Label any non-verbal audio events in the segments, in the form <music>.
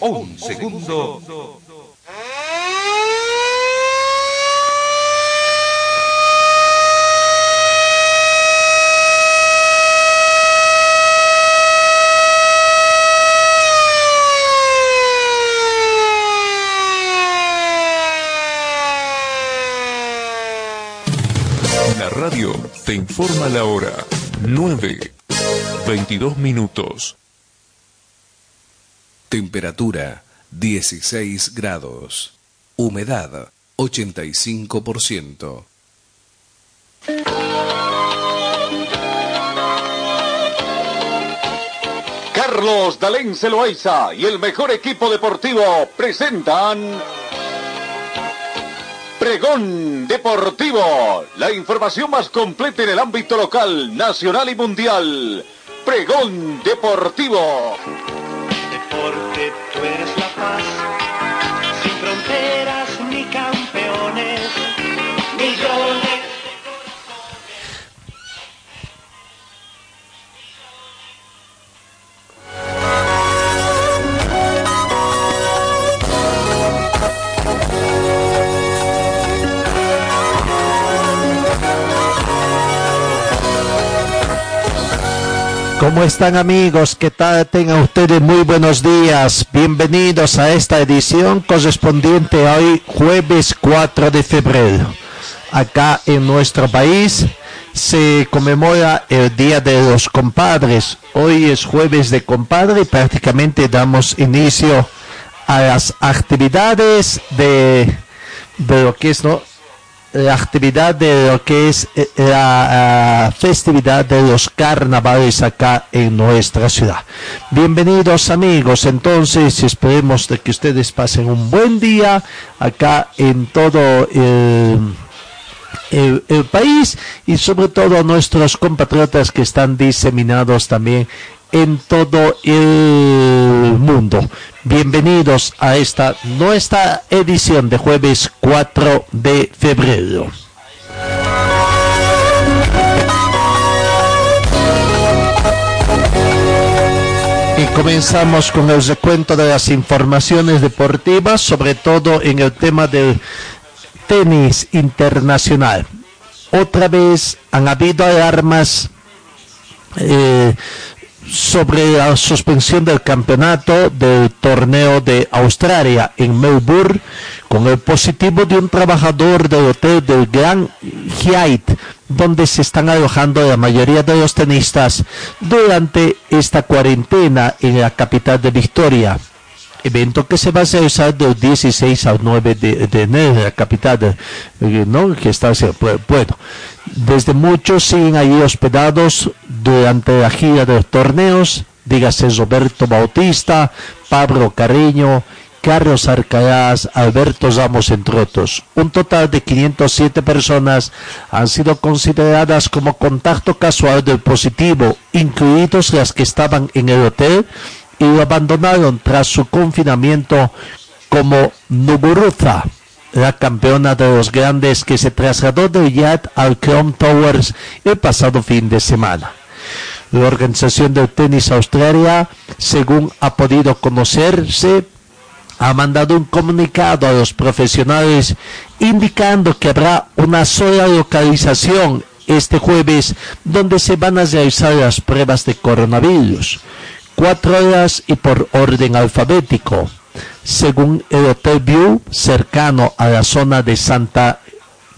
un segundo. La radio te informa la hora 9, 22 minutos. Temperatura 16 grados. Humedad 85%. Carlos Dalén Celoaiza y el mejor equipo deportivo presentan Pregón Deportivo, la información más completa en el ámbito local, nacional y mundial. Pregón Deportivo. Deporte, tú eres la paz, sin fronteras ni campeones, millones. ¿Cómo están amigos? ¿Qué tal? Tengan ustedes muy buenos días. Bienvenidos a esta edición correspondiente a hoy jueves 4 de febrero. Acá en nuestro país se conmemora el Día de los Compadres. Hoy es jueves de compadre y prácticamente damos inicio a las actividades de, de lo que es ¿no? La actividad de lo que es eh, la festividad de los carnavales acá en nuestra ciudad. Bienvenidos amigos, entonces esperemos de que ustedes pasen un buen día acá en todo el país y sobre todo a nuestros compatriotas que están diseminados también en todo el mundo. Bienvenidos a esta nuestra edición de jueves 4 de febrero. Y comenzamos con el recuento de las informaciones deportivas, sobre todo en el tema del tenis internacional. Otra vez han habido alarmas eh, sobre la suspensión del campeonato del torneo de Australia en Melbourne con el positivo de un trabajador del hotel del Grand Hyatt donde se están alojando la mayoría de los tenistas durante esta cuarentena en la capital de Victoria evento que se va a realizar del 16 al 9 de, de enero en la capital eh, ¿no? que está bueno desde muchos siguen allí hospedados durante la gira de los torneos dígase Roberto Bautista Pablo Carreño Carlos Arcaraz, Alberto Ramos, entre otros. Un total de 507 personas han sido consideradas como contacto casual del positivo, incluidos las que estaban en el hotel y lo abandonaron tras su confinamiento como Nuguruza, la campeona de los grandes que se trasladó del Yacht al Crown Towers el pasado fin de semana. La organización del tenis Australia, según ha podido conocerse, ha mandado un comunicado a los profesionales indicando que habrá una sola localización este jueves donde se van a realizar las pruebas de coronavirus. Cuatro horas y por orden alfabético. Según el Hotel View, cercano a la zona de Santa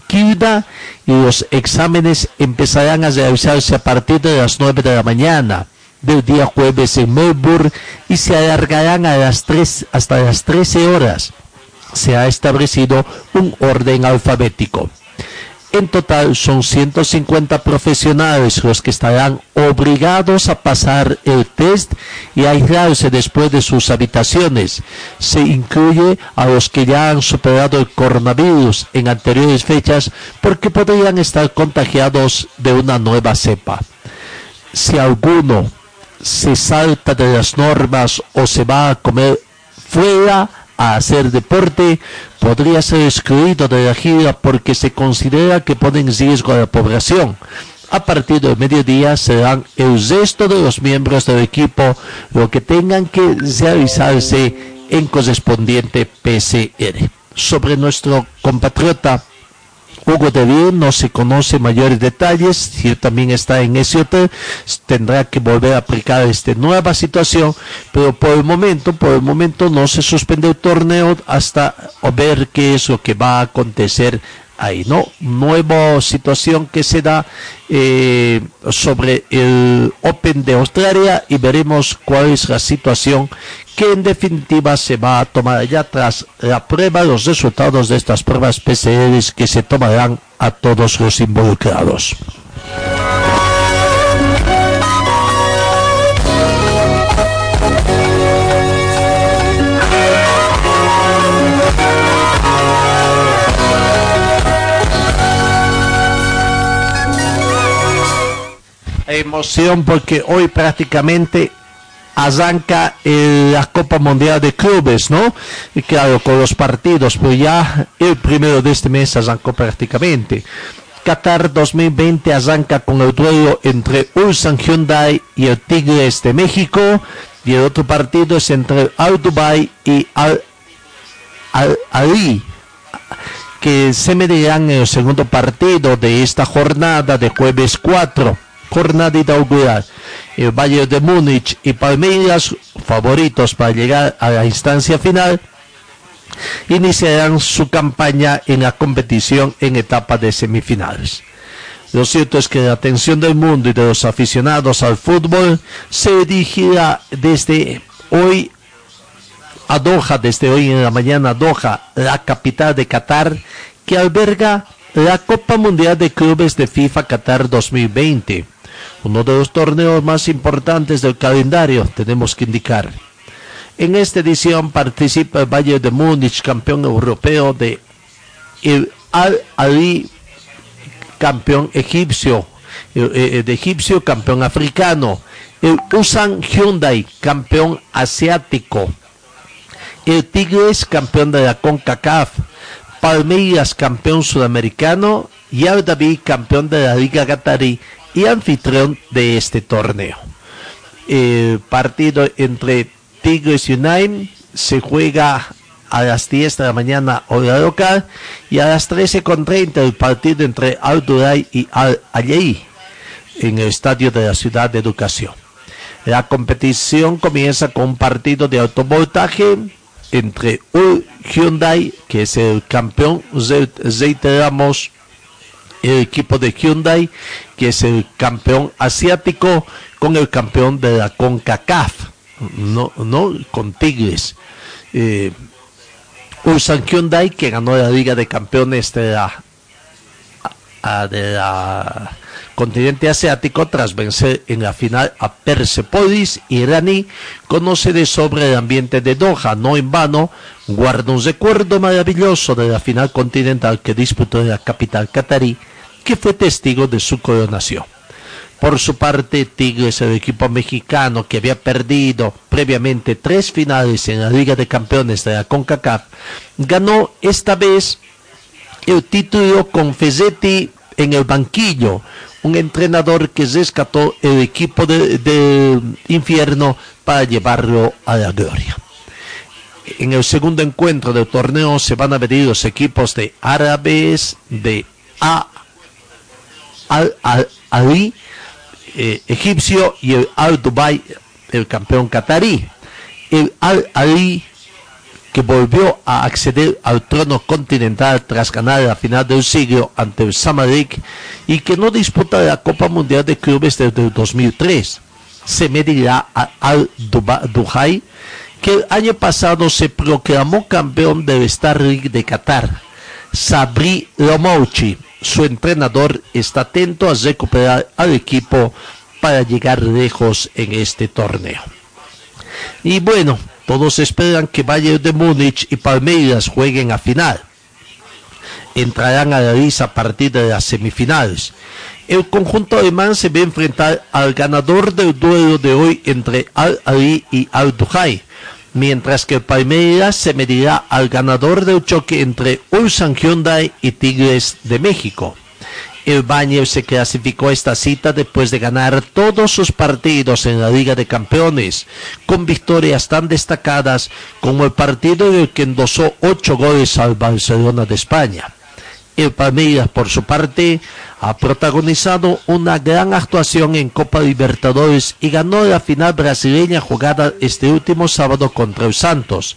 Quilda, y los exámenes empezarán a realizarse a partir de las 9 de la mañana del día jueves en Melbourne y se alargarán a las 3 hasta las 13 horas. Se ha establecido un orden alfabético. En total son 150 profesionales los que estarán obligados a pasar el test y a aislarse después de sus habitaciones. Se incluye a los que ya han superado el coronavirus en anteriores fechas porque podrían estar contagiados de una nueva cepa. Si alguno se salta de las normas o se va a comer fuera a hacer deporte, podría ser excluido de la gira porque se considera que pone en riesgo a la población. A partir del mediodía serán el resto de los miembros del equipo lo que tengan que realizarse en correspondiente PCR. Sobre nuestro compatriota Hugo Bien no se conoce mayores detalles, si también está en ese hotel, tendrá que volver a aplicar esta nueva situación, pero por el momento, por el momento no se suspende el torneo hasta ver qué es lo que va a acontecer ahí, ¿no? Nueva situación que se da eh, sobre el Open de Australia y veremos cuál es la situación que en definitiva se va a tomar ya tras la prueba, los resultados de estas pruebas PCR que se tomarán a todos los involucrados. Emoción porque hoy prácticamente arranca la Copa Mundial de Clubes, ¿no? Y claro, con los partidos, pero ya el primero de este mes arrancó prácticamente. Qatar 2020 arranca con el duelo entre Ulsan Hyundai y el Tigres de México. Y el otro partido es entre Al Dubai y Al, Al Ali, que se medirán en el segundo partido de esta jornada de jueves 4 jornada inaugural. El Valle de Múnich y Palmeiras, favoritos para llegar a la instancia final, iniciarán su campaña en la competición en etapa de semifinales. Lo cierto es que la atención del mundo y de los aficionados al fútbol se dirigirá desde hoy a Doha, desde hoy en la mañana a Doha, la capital de Qatar, que alberga la Copa Mundial de Clubes de FIFA Qatar 2020 uno de los torneos más importantes del calendario, tenemos que indicar. En esta edición participa el Valle de Múnich, campeón europeo de el Al-Ali, campeón egipcio, eh, eh, de egipcio, campeón africano, el Usan Hyundai, campeón asiático, el Tigres, campeón de la CONCACAF, Palmeiras, campeón sudamericano, y Al David, campeón de la Liga Qatarí y anfitrión de este torneo. El partido entre Tigres y United se juega a las 10 de la mañana hora local y a las 13.30 el partido entre Al Duray y Al Ayei en el estadio de la ciudad de Educación. La competición comienza con un partido de autovoltaje entre un Hyundai, que es el campeón, reiteramos, el equipo de Hyundai, que es el campeón asiático, con el campeón de la CONCACAF, no, no con Tigres. Eh, Hyundai, que ganó la Liga de Campeones de la, de la continente asiático tras vencer en la final a Persepolis iraní, conoce de sobre el ambiente de Doha, no en vano, guarda un recuerdo maravilloso de la final continental que disputó en la capital catarí que fue testigo de su coronación. Por su parte, Tigres, el equipo mexicano que había perdido previamente tres finales en la Liga de Campeones de la CONCACAF, ganó esta vez el título con Fezzetti en el banquillo, un entrenador que rescató el equipo de, de infierno para llevarlo a la gloria. En el segundo encuentro del torneo se van a medir los equipos de árabes, de A al, al Ali eh, egipcio y el Al Dubai, el campeón catarí. El Al Ali que volvió a acceder al trono continental tras ganar la final del siglo ante el y que no disputa la Copa Mundial de Clubes desde el 2003. Se medirá Al Dubai, que el año pasado se proclamó campeón del Star League de Qatar. Sabri Lomouchi su entrenador está atento a recuperar al equipo para llegar lejos en este torneo. Y bueno, todos esperan que Bayern de Múnich y Palmeiras jueguen a final. Entrarán a la lista a partir de las semifinales. El conjunto alemán se ve enfrentar al ganador del duelo de hoy entre Al-Ali y Al-Duhai mientras que el Palmeiras se medirá al ganador del choque entre Ulsan Hyundai y Tigres de México. El Bañez se clasificó a esta cita después de ganar todos sus partidos en la Liga de Campeones, con victorias tan destacadas como el partido en el que endosó ocho goles al Barcelona de España. El Palmeiras, por su parte, ha protagonizado una gran actuación en Copa Libertadores y ganó la final brasileña jugada este último sábado contra el Santos.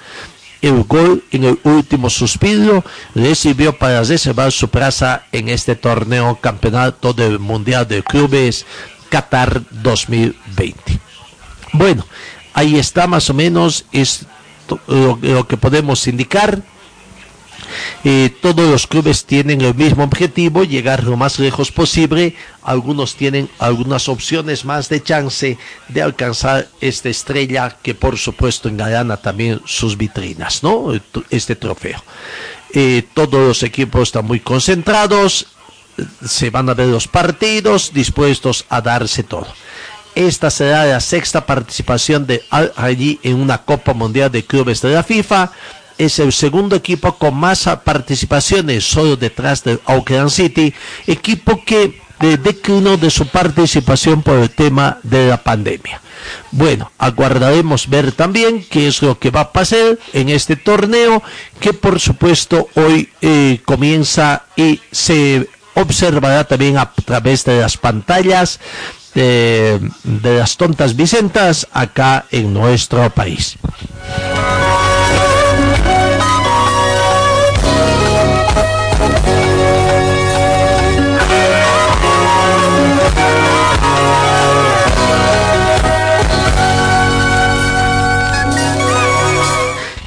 El gol en el último suspiro le sirvió para reservar su plaza en este torneo campeonato del Mundial de Clubes Qatar 2020. Bueno, ahí está más o menos es lo, lo que podemos indicar todos los clubes tienen el mismo objetivo, llegar lo más lejos posible. Algunos tienen algunas opciones más de chance de alcanzar esta estrella que por supuesto engalana también sus vitrinas, ¿no? Este trofeo. Eh, todos los equipos están muy concentrados, se van a ver los partidos dispuestos a darse todo. Esta será la sexta participación de Al allí en una Copa Mundial de Clubes de la FIFA es el segundo equipo con más participaciones, solo detrás de Auckland City, equipo que declinó de su participación por el tema de la pandemia. Bueno, aguardaremos ver también qué es lo que va a pasar en este torneo, que por supuesto hoy eh, comienza y se observará también a través de las pantallas de, de las tontas Vicentas acá en nuestro país.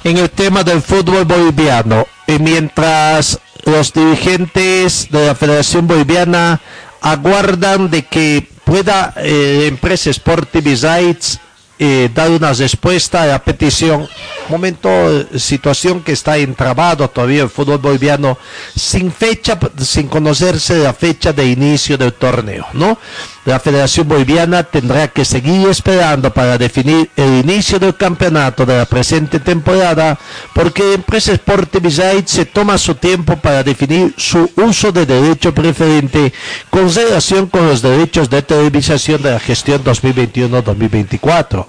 En el tema del fútbol boliviano. Y mientras los dirigentes de la Federación Boliviana aguardan de que pueda eh, empresa Sportive eh, dar una respuesta a la petición. Momento, situación que está entrabado todavía el fútbol boliviano sin fecha, sin conocerse la fecha de inicio del torneo, ¿no? La Federación Boliviana tendrá que seguir esperando para definir el inicio del campeonato de la presente temporada, porque Empresa Sport se toma su tiempo para definir su uso de derecho preferente con relación con los derechos de televisación de la gestión 2021-2024.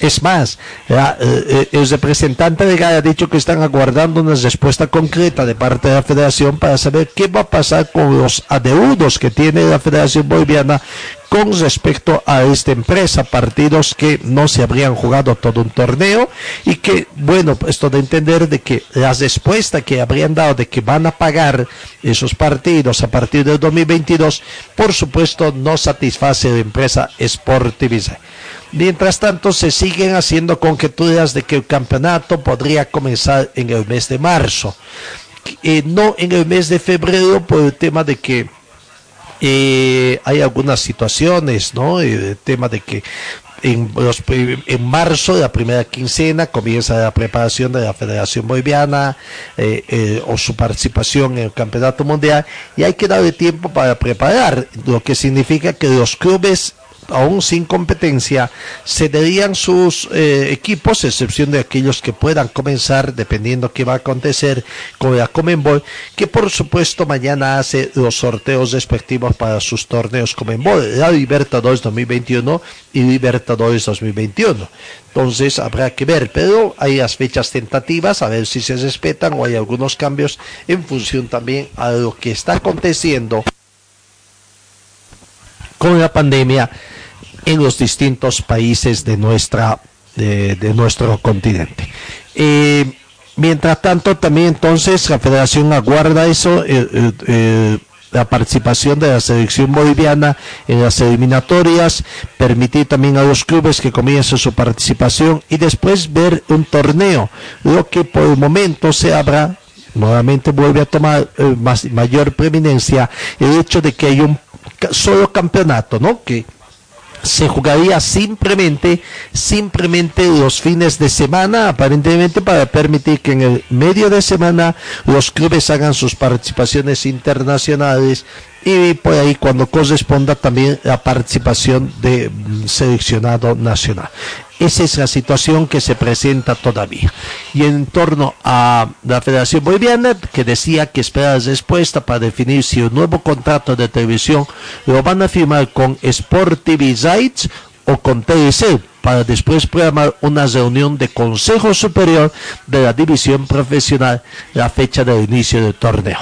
Es más, eh, eh, el representante de GAE ha dicho que están aguardando una respuesta concreta de parte de la federación para saber qué va a pasar con los adeudos que tiene la Federación Boliviana con respecto a esta empresa, partidos que no se habrían jugado todo un torneo y que, bueno, esto de entender de que la respuesta que habrían dado de que van a pagar esos partidos a partir del 2022, por supuesto, no satisface a la empresa Sportiviza. Mientras tanto, se siguen haciendo conjeturas de que el campeonato podría comenzar en el mes de marzo. Eh, no en el mes de febrero por el tema de que eh, hay algunas situaciones, ¿no? El tema de que en, en marzo, la primera quincena, comienza la preparación de la Federación Boliviana eh, o su participación en el Campeonato Mundial y hay que darle tiempo para preparar, lo que significa que los clubes aún sin competencia, cederían sus eh, equipos, excepción de aquellos que puedan comenzar, dependiendo qué va a acontecer con la Comenbol, que por supuesto mañana hace los sorteos respectivos para sus torneos Comenbol, la Libertadores 2021 y Libertadores 2021. Entonces habrá que ver, pero hay las fechas tentativas, a ver si se respetan o hay algunos cambios en función también a lo que está aconteciendo con la pandemia en los distintos países de, nuestra, de, nuestro continente. Eh, mientras tanto, también entonces la federación aguarda eso, eh, eh, la participación de la selección boliviana en las eliminatorias, permitir también a los clubes que comiencen su participación y después ver un torneo, lo que por el momento se abra nuevamente vuelve a tomar mayor preeminencia el hecho de que hay un solo campeonato, ¿no? Que se jugaría simplemente, simplemente los fines de semana, aparentemente para permitir que en el medio de semana los clubes hagan sus participaciones internacionales y por ahí cuando corresponda también la participación de mm, seleccionado nacional. Esa es la situación que se presenta todavía. Y en torno a la Federación Boliviana, que decía que espera respuesta para definir si un nuevo contrato de televisión lo van a firmar con Sport TV o con TLC para después programar una reunión de Consejo Superior de la División Profesional la fecha del inicio del torneo.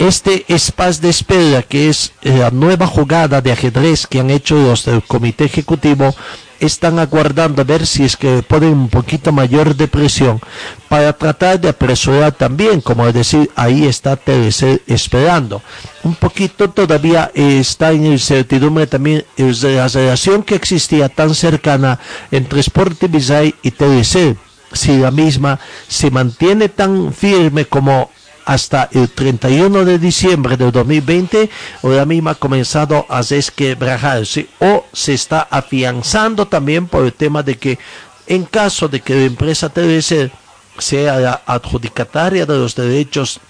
Este espacio de espera, que es la nueva jugada de ajedrez que han hecho los del Comité Ejecutivo, están aguardando a ver si es que ponen un poquito mayor de presión para tratar de apresurar también, como decir, ahí está TLC esperando. Un poquito todavía está en incertidumbre también la relación que existía tan cercana entre Sport y TLC si la misma se mantiene tan firme como hasta el 31 de diciembre de 2020 o la misma ha comenzado a desquebrajarse o se está afianzando también por el tema de que en caso de que la empresa TVC sea la adjudicataria de los derechos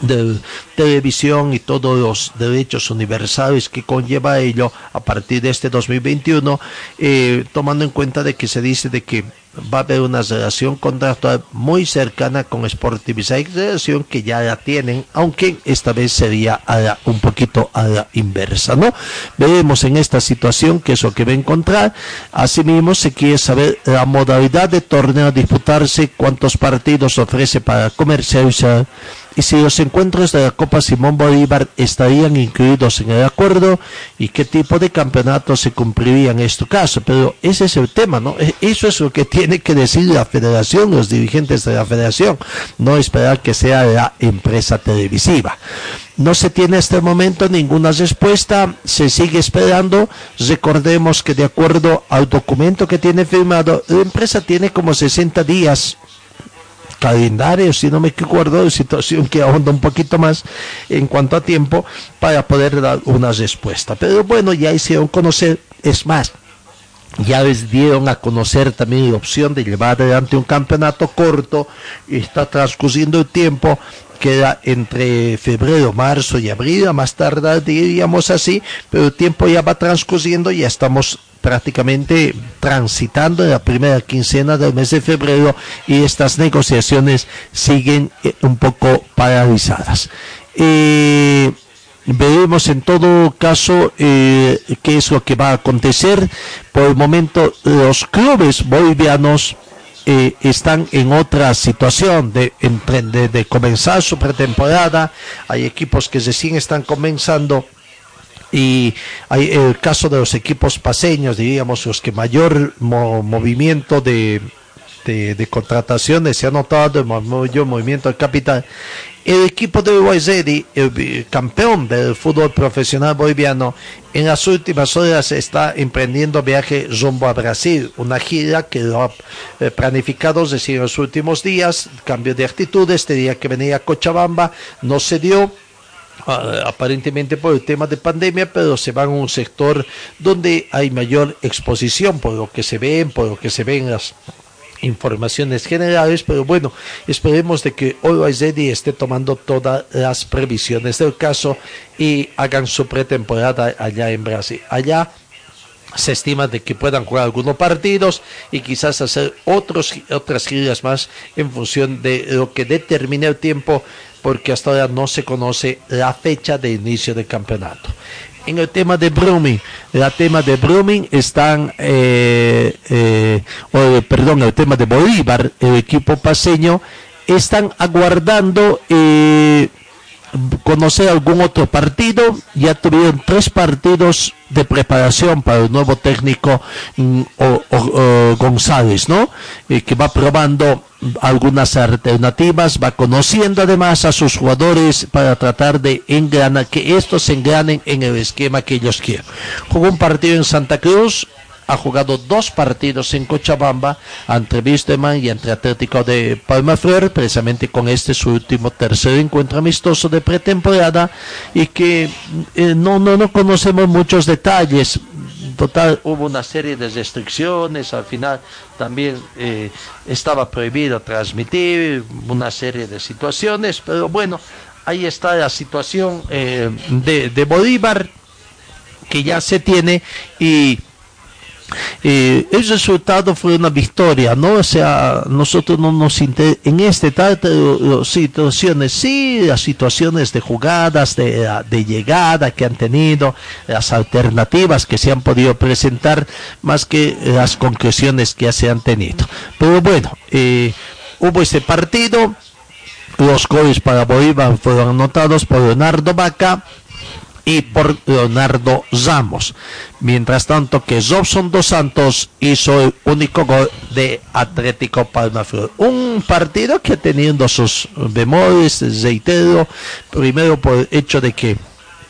de televisión y todos los derechos universales que conlleva ello a partir de este 2021, eh, tomando en cuenta de que se dice de que va a haber una relación contractual muy cercana con Sportivisa, relación que ya la tienen, aunque esta vez sería un poquito a la inversa, ¿no? Veremos en esta situación qué es lo que va a encontrar. Asimismo, se quiere saber la modalidad de torneo a disputarse, cuántos partidos ofrece para comercializar y si los encuentros de la Copa Simón Bolívar estarían incluidos en el acuerdo y qué tipo de campeonatos se cumplirían en este caso. Pero ese es el tema, ¿no? E, eso es lo que tiene que decir la federación, los dirigentes de la federación, no esperar que sea la empresa televisiva. No se tiene hasta el momento ninguna respuesta, se sigue esperando. Recordemos que de acuerdo al documento que tiene firmado, la empresa tiene como 60 días calendario, si no me acuerdo, situación que ahonda un poquito más en cuanto a tiempo para poder dar una respuesta. Pero bueno, ya hicieron conocer, es más, ya les dieron a conocer también la opción de llevar adelante un campeonato corto está transcurriendo el tiempo queda entre febrero, marzo y abril, a más tardar diríamos así, pero el tiempo ya va transcurriendo y ya estamos prácticamente transitando en la primera quincena del mes de febrero y estas negociaciones siguen eh, un poco paralizadas. Eh, veremos en todo caso eh, qué es lo que va a acontecer. Por el momento los clubes bolivianos están en otra situación de, de, de comenzar su pretemporada. Hay equipos que recién están comenzando y hay el caso de los equipos paseños, diríamos, los que mayor movimiento de, de, contrataciones se ha notado, el movimiento de capital. El equipo de Uruguay el campeón del fútbol profesional boliviano, en las últimas horas está emprendiendo viaje rumbo a Brasil, una gira que lo ha eh, planificado desde los últimos días, cambio de actitudes, tenía que venir a Cochabamba, no se dio, Ah, aparentemente por el tema de pandemia, pero se van a un sector donde hay mayor exposición por lo que se ven, por lo que se ven las informaciones generales, pero bueno, esperemos de que Always esté tomando todas las previsiones del caso y hagan su pretemporada allá en Brasil. Allá se estima de que puedan jugar algunos partidos y quizás hacer otros, otras giras más en función de lo que determine el tiempo porque hasta ahora no se conoce la fecha de inicio del campeonato. En el tema de Brumming, el tema de Brumming están, eh, eh, perdón, el tema de Bolívar, el equipo paseño, están aguardando eh, conocer algún otro partido. Ya tuvieron tres partidos de preparación para el nuevo técnico mm, González, ¿no? que va probando algunas alternativas, va conociendo además a sus jugadores para tratar de engranar, que estos se engranen en el esquema que ellos quieren. Jugó un partido en Santa Cruz, ha jugado dos partidos en Cochabamba ante Wisterman y ante Atlético de Palmaflor, precisamente con este su último tercer encuentro amistoso de pretemporada y que eh, no, no, no conocemos muchos detalles. Total hubo una serie de restricciones, al final también eh, estaba prohibido transmitir una serie de situaciones, pero bueno, ahí está la situación eh, de, de Bolívar que ya se tiene y eh, el resultado fue una victoria, ¿no? O sea, nosotros no nos inter... en este trata de situaciones, sí, las situaciones de jugadas, de, de, llegada que han tenido, las alternativas que se han podido presentar, más que las conclusiones que ya se han tenido. Pero bueno, eh, hubo este partido, los goles para Bolívar fueron anotados por Leonardo Vaca, y por Leonardo Ramos. Mientras tanto que Robson Dos Santos hizo el único gol de Atlético Palmaflor. Un partido que teniendo sus bemoles, reitero, primero por el hecho de que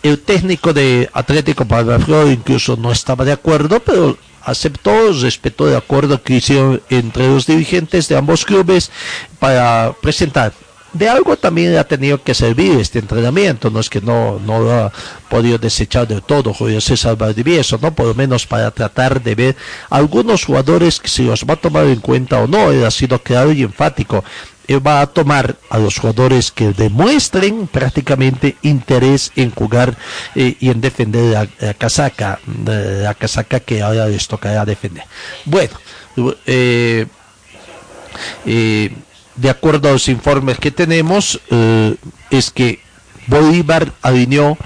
el técnico de Atlético Palmaflor incluso no estaba de acuerdo, pero aceptó, respetó el acuerdo que hicieron entre los dirigentes de ambos clubes para presentar de algo también ha tenido que servir este entrenamiento, no es que no, no lo ha podido desechar de todo Julio César Valdivieso, ¿no? Por lo menos para tratar de ver algunos jugadores que si los va a tomar en cuenta o no, él ha sido claro y enfático. Él va a tomar a los jugadores que demuestren prácticamente interés en jugar eh, y en defender la, casaca, la casaca que ahora les tocará defender. Bueno, eh, eh, de acuerdo a los informes que tenemos, eh, es que Bolívar alineó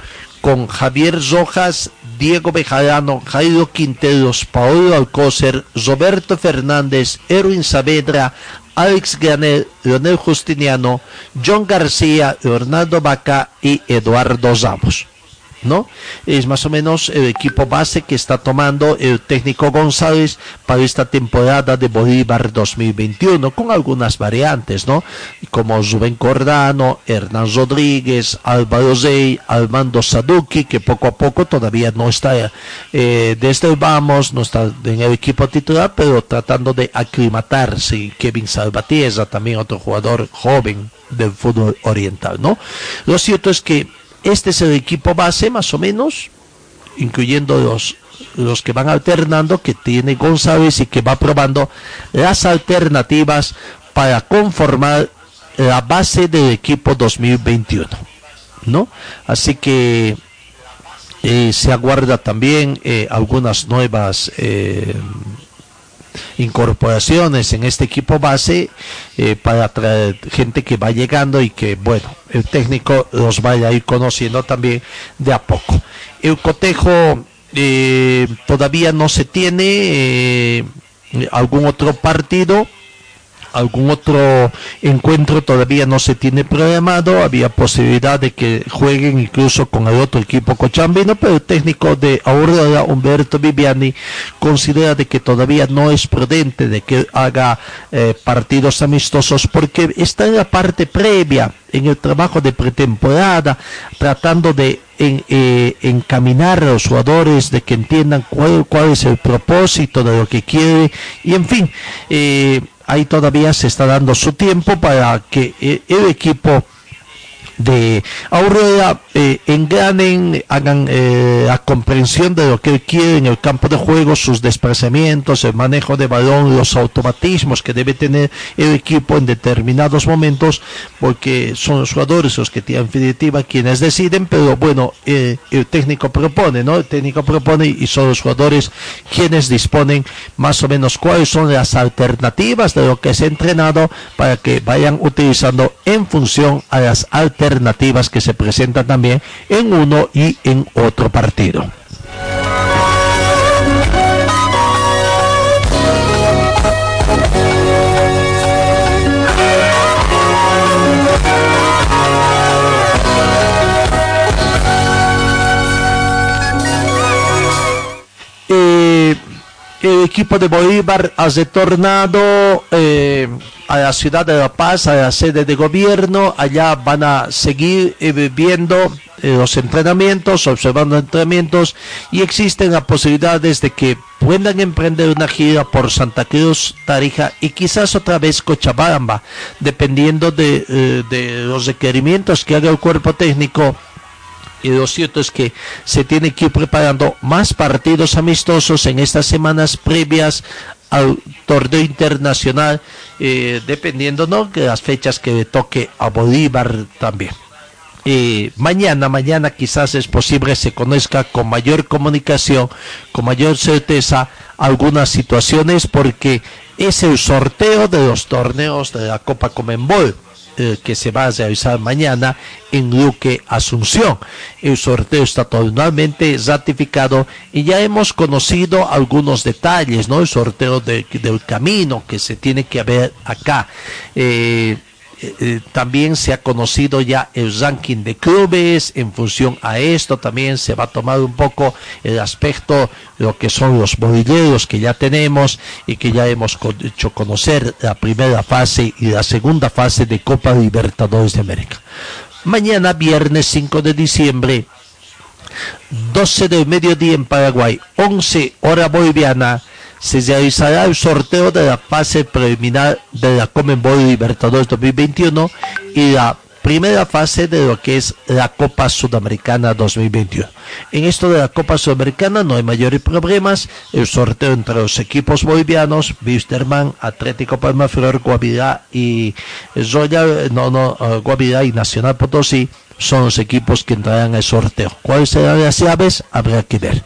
con Javier Rojas, Diego Bejarano, Jairo Quinteros, Paolo Alcócer, Roberto Fernández, Erwin Saavedra, Alex Granel, Leonel Justiniano, John García, Leonardo Vaca y Eduardo Ramos. ¿No? Es más o menos el equipo base que está tomando el técnico González para esta temporada de Bolívar 2021, con algunas variantes, ¿no? Como Rubén Cordano, Hernán Rodríguez, Álvaro Zey, Armando Saduki, que poco a poco todavía no está eh, desde el vamos, no está en el equipo titular, pero tratando de aclimatarse. Kevin Salvatierra, también otro jugador joven del fútbol oriental, ¿no? Lo cierto es que este es el equipo base, más o menos, incluyendo los, los que van alternando, que tiene González y que va probando las alternativas para conformar la base del equipo 2021. ¿no? Así que eh, se aguarda también eh, algunas nuevas eh, incorporaciones en este equipo base eh, para traer gente que va llegando y que, bueno, el técnico los vaya a ir conociendo también de a poco. El cotejo eh, todavía no se tiene eh, algún otro partido algún otro encuentro todavía no se tiene programado, había posibilidad de que jueguen incluso con el otro equipo cochambino, pero el técnico de Aurora, Humberto Viviani, considera de que todavía no es prudente de que haga eh, partidos amistosos porque está en la parte previa, en el trabajo de pretemporada, tratando de eh, encaminar a los jugadores, de que entiendan cuál, cuál es el propósito de lo que quiere, y en fin, eh, ahí todavía se está dando su tiempo para que eh, el equipo de Aurora eh, hagan eh, la comprensión de lo que él quiere en el campo de juego, sus desplazamientos, el manejo de balón, los automatismos que debe tener el equipo en determinados momentos, porque son los jugadores los que tienen definitiva quienes deciden, pero bueno, eh, el técnico propone, ¿no? El técnico propone y son los jugadores quienes disponen más o menos cuáles son las alternativas de lo que ha entrenado para que vayan utilizando en función a las alternativas alternativas que se presentan también en uno y en otro partido. Eh, el equipo de Bolívar ha retornado eh, a la ciudad de La Paz, a la sede de gobierno. Allá van a seguir eh, viendo eh, los entrenamientos, observando entrenamientos y existen las posibilidades de que puedan emprender una gira por Santa Cruz, Tarija y quizás otra vez Cochabamba, dependiendo de, de los requerimientos que haga el cuerpo técnico y lo cierto es que se tiene que ir preparando más partidos amistosos en estas semanas previas al torneo internacional, eh, dependiendo ¿no? de las fechas que le toque a Bolívar también. eh, mañana, mañana quizás es posible se conozca con mayor comunicación, con mayor certeza algunas situaciones porque es el sorteo de los torneos de la Copa Comenbol eh, que se va a realizar mañana en Luque Asunción. El sorteo está totalmente ratificado y ya hemos conocido algunos detalles, ¿no? El sorteo del camino que se tiene que ver acá. Eh, eh, eh, también se ha conocido ya el ranking de clubes, en función a esto también se va a tomar un poco el aspecto, lo que son los bolilleros que ya tenemos y que ya hemos hecho conocer la primera fase y la segunda fase de Copa Libertadores de América. Mañana, viernes 5 de diciembre, 12 del mediodía en Paraguay, 11 hora boliviana, se realizará el sorteo de la fase preliminar de la Comenbol Libertadores 2021 y la primera fase de lo que es la Copa Sudamericana 2021. En esto de la Copa Sudamericana no hay mayores problemas. El sorteo entre los equipos bolivianos, Wisterman, Atlético Palma Flor, Guavirá y Zoya, no, no, uh, Guavirá y Nacional Potosí son los equipos que entrarán al sorteo. ¿Cuáles serán las llaves? Habrá que ver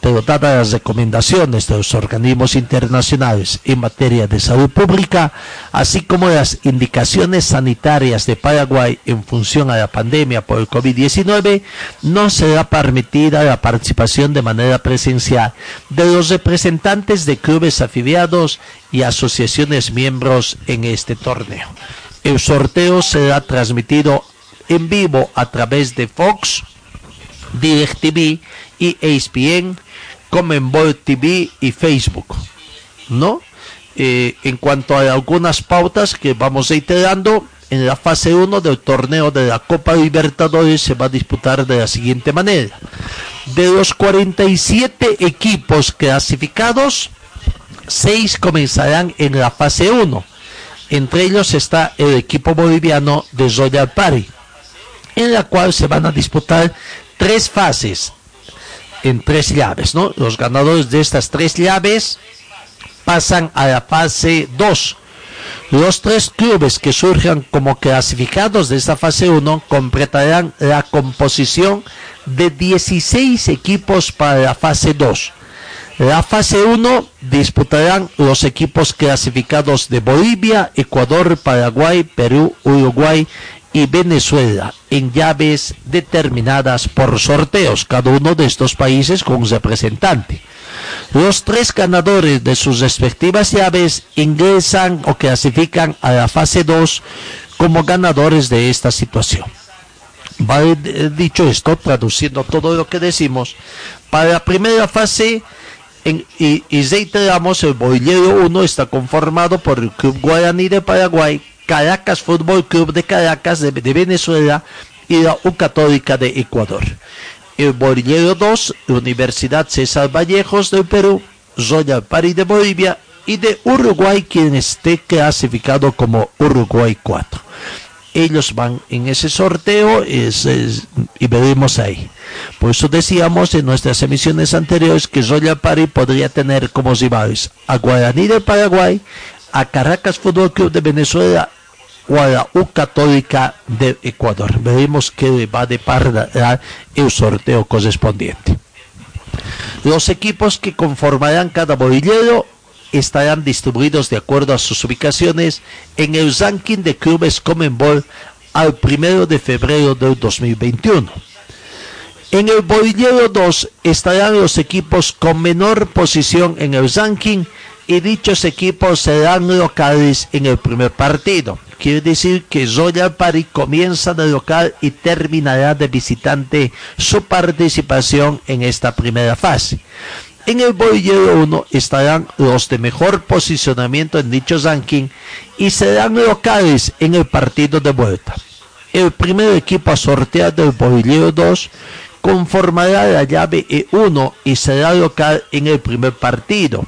pero dadas las recomendaciones de los organismos internacionales en materia de salud pública, así como las indicaciones sanitarias de Paraguay en función a la pandemia por el COVID-19, no será permitida la participación de manera presencial de los representantes de clubes afiliados y asociaciones miembros en este torneo. El sorteo será transmitido en vivo a través de Fox, DirecTV y ESPN Comenbol TV y Facebook, ¿no? Eh, en cuanto a algunas pautas que vamos reiterando, en la fase 1 del torneo de la Copa Libertadores se va a disputar de la siguiente manera. De los 47 equipos clasificados, 6 comenzarán en la fase 1. Entre ellos está el equipo boliviano de Royal Party, en la cual se van a disputar tres fases en tres llaves, ¿no? Los ganadores de estas tres llaves pasan a la fase 2. Los tres clubes que surjan como clasificados de esta fase 1 completarán la composición de 16 equipos para la fase 2. La fase 1 disputarán los equipos clasificados de Bolivia, Ecuador, Paraguay, Perú, Uruguay y Venezuela en llaves determinadas por sorteos, cada uno de estos países con un representante. Los tres ganadores de sus respectivas llaves ingresan o clasifican a la fase 2 como ganadores de esta situación. Vale, dicho esto, traduciendo todo lo que decimos, para la primera fase en, y, y reiteramos, el bolillero 1 está conformado por el Club Guaraní de Paraguay, Caracas Fútbol Club de Caracas de, Venezuela y la U Católica de Ecuador. El Bolillero 2, Universidad César Vallejos del Perú, Royal Party de Bolivia y de Uruguay, quien esté clasificado como Uruguay 4. Ellos van en ese sorteo y veremos ahí. Por eso decíamos en nuestras emisiones anteriores que Royal Party podría tener como rivales a Guaraní de Paraguay, a Caracas Fútbol Club de Venezuela U Católica de Ecuador. Veremos qué va de par el sorteo correspondiente. Los equipos que conformarán cada bolillero estarán distribuidos de acuerdo a sus ubicaciones en el ranking de clubes Comenbol al primero de febrero del 2021. En el bolillero 2 estarán los equipos con menor posición en el ranking y dichos equipos serán locales en el primer partido. Quiere decir que Royal Party comienza de local y terminará de visitante su participación en esta primera fase. En el bolillero 1 estarán los de mejor posicionamiento en dicho ranking y serán locales en el partido de vuelta. El primer equipo a sortear del bolillero 2 conformará la llave E1 y será local en el primer partido.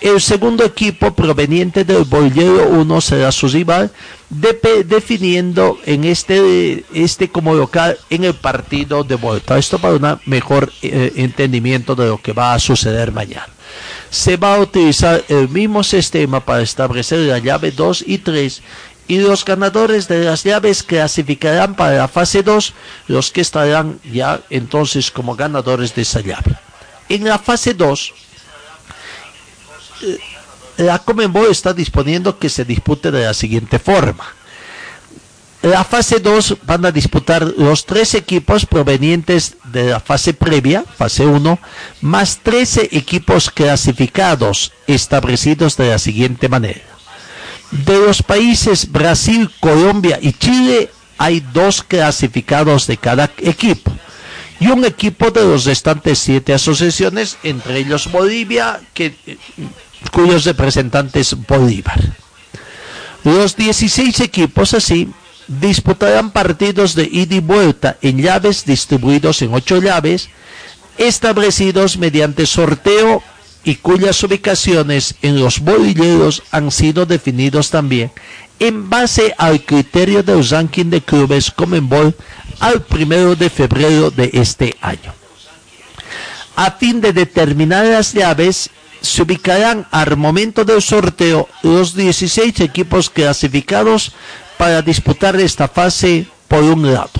El segundo equipo proveniente del Bolero 1 será su rival, definiendo en este, este como local en el partido de vuelta. Esto para un mejor eh, entendimiento de lo que va a suceder mañana. Se va a utilizar el mismo sistema para establecer la llave 2 y 3 y los ganadores de las llaves clasificarán para la fase 2, los que estarán ya entonces como ganadores de esa llave. En la fase 2, eh, la Comenbol está disponiendo que se dispute de la siguiente forma. La fase 2 van a disputar los tres equipos provenientes de la fase previa, fase 1, más 13 equipos clasificados establecidos de la siguiente manera. De los países Brasil, Colombia y Chile hay dos clasificados de cada equipo y un equipo de los restantes siete asociaciones, entre ellos Bolivia, que, cuyos representantes Bolívar. Los 16 equipos así disputarán partidos de ida y vuelta en llaves distribuidos en ocho llaves, establecidos mediante sorteo y cuyas ubicaciones en los bolilleros han sido definidos también en base al criterio del ranking de clubes Comenbol al primero de febrero de este año. A fin de determinar las llaves, se ubicarán al momento del sorteo los 16 equipos clasificados para disputar esta fase por un lado.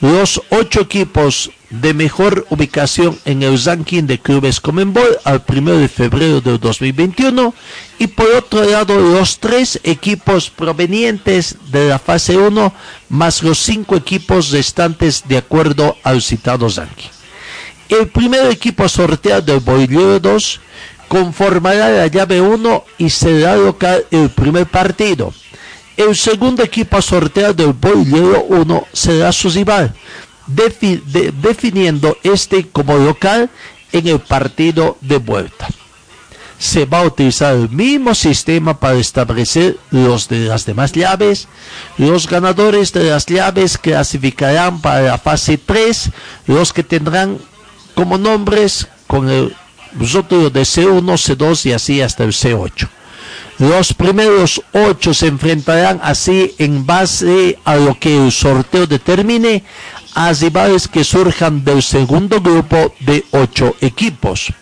Los ocho equipos de mejor ubicación en el ranking de clubes Comenbol al 1 de febrero del 2021 y por otro lado los tres equipos provenientes de la fase 1 más los cinco equipos restantes de acuerdo al citado ranking. El primer equipo sorteado del Bolillo 2 conformará la llave 1 y será local el primer partido. El segundo equipo sorteado del Bolillo 1 será su rival definiendo este como local en el partido de vuelta. Se va a utilizar el mismo sistema para establecer los de las demás llaves. Los ganadores de las llaves clasificarán para la fase 3, los que tendrán como nombres con el rótulo de C1, C2 y así hasta el C8. Los primeros ocho se enfrentarán así en base a lo que el sorteo determine a rivales que surjan del segundo grupo de ocho equipos.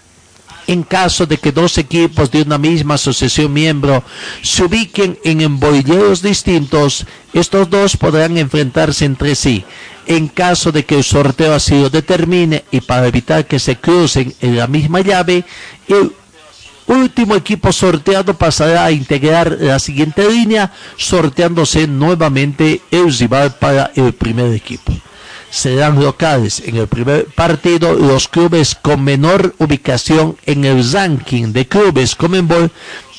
En caso de que dos equipos de una misma asociación miembro se ubiquen en embolleros distintos, estos dos podrán enfrentarse entre sí. En caso de que el sorteo así lo determine y para evitar que se crucen en la misma llave, el último equipo sorteado pasará a integrar la siguiente línea, sorteándose nuevamente el rival para el primer equipo. Serán locales en el primer partido los clubes con menor ubicación en el ranking de clubes Comenbol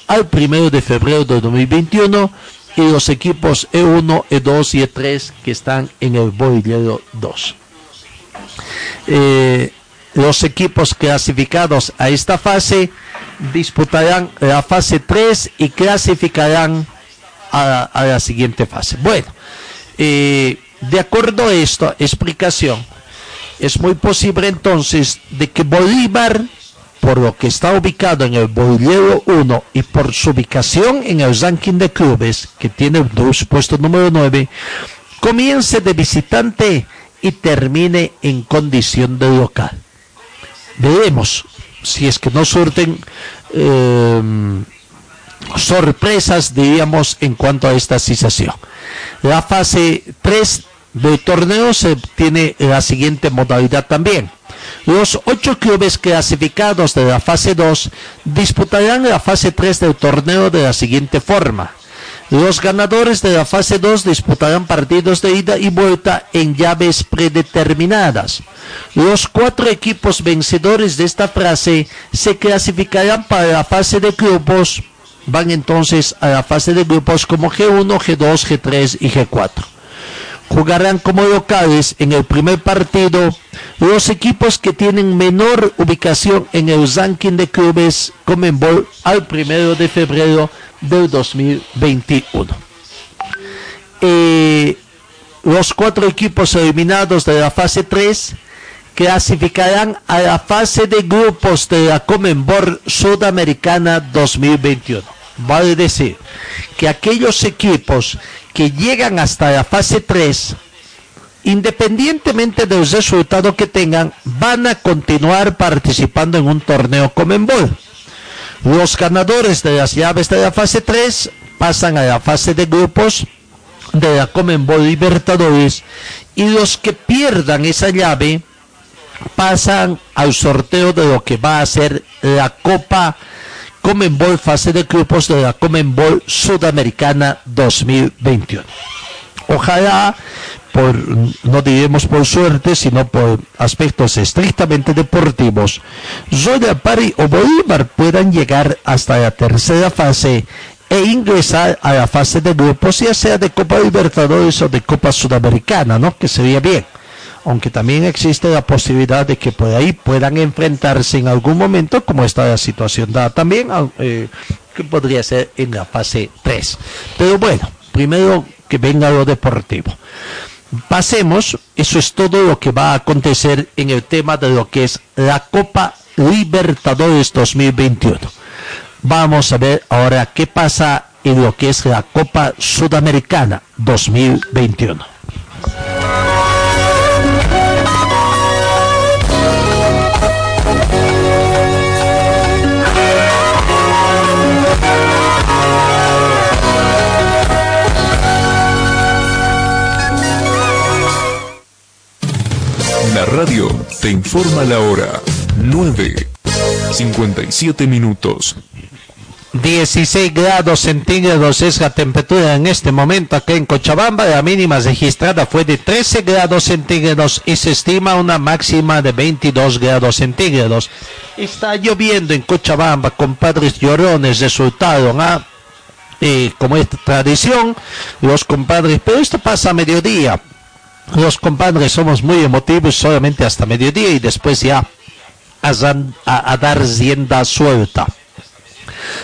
al primero de febrero de 2021 y los equipos E1, E2 y E3 que están en el bolillero 2. Eh, los equipos clasificados a esta fase disputarán la fase 3 y clasificarán a, la siguiente fase. Bueno, eh, de acuerdo a esta explicación, es muy posible entonces de que Bolívar, por lo que está ubicado en el bolillero 1 y por su ubicación en el ranking de clubes, que tiene el puesto número 9, comience de visitante y termine en condición de local. Veremos si es que no surten eh, sorpresas, diríamos, en cuanto a esta situación. La fase 3 del torneo se tiene la siguiente modalidad también. Los ocho clubes clasificados de la fase 2 disputarán la fase 3 del torneo de la siguiente forma. Los ganadores de la fase 2 disputarán partidos de ida y vuelta en llaves predeterminadas. Los cuatro equipos vencedores de esta fase se clasificarán para la fase de grupos van entonces a la fase de grupos como G1, G2, G3 y G4. Jugarán como locales en el primer partido los equipos que tienen menor ubicación en el ranking de clubes Comenbol al primero de febrero del 2021. Eh, los cuatro equipos eliminados de la fase 3 clasificarán a la fase de grupos de la Comenbol Sudamericana 2021 vale decir que aquellos equipos que llegan hasta la fase 3, independientemente del resultado que tengan, van a continuar participando en un torneo Comenbol. Los ganadores de las llaves de la fase 3 pasan a la fase de grupos de la Comenbol Libertadores y los que pierdan esa llave pasan al sorteo de lo que va a ser la Copa Comenbol fase de grupos de la Comenbol Sudamericana 2021. Ojalá por, no diremos por suerte, sino por aspectos estrictamente deportivos, Zoya Pari o Bolívar puedan llegar hasta la tercera fase e ingresar a la fase de grupos, ya sea de Copa Libertadores o de Copa Sudamericana, ¿no? Que sería bien. Aunque también existe la posibilidad de que por ahí puedan enfrentarse en algún momento, como está la situación dada también, eh, que podría ser en la fase 3. Pero bueno, primero que venga lo deportivo. Pasemos, eso es todo lo que va a acontecer en el tema de lo que es la Copa Libertadores 2021. Vamos a ver ahora qué pasa en lo que es la Copa Sudamericana 2021. Radio te informa la hora 9, 57 minutos. 16 grados centígrados es la temperatura en este momento acá en Cochabamba. La mínima registrada fue de 13 grados centígrados y se estima una máxima de 22 grados centígrados. Está lloviendo en Cochabamba, compadres llorones resultaron a... Eh, como es tradición, los compadres, pero esto pasa a mediodía. Los compadres somos muy emotivos solamente hasta mediodía y después ya a, a, dar rienda suelta.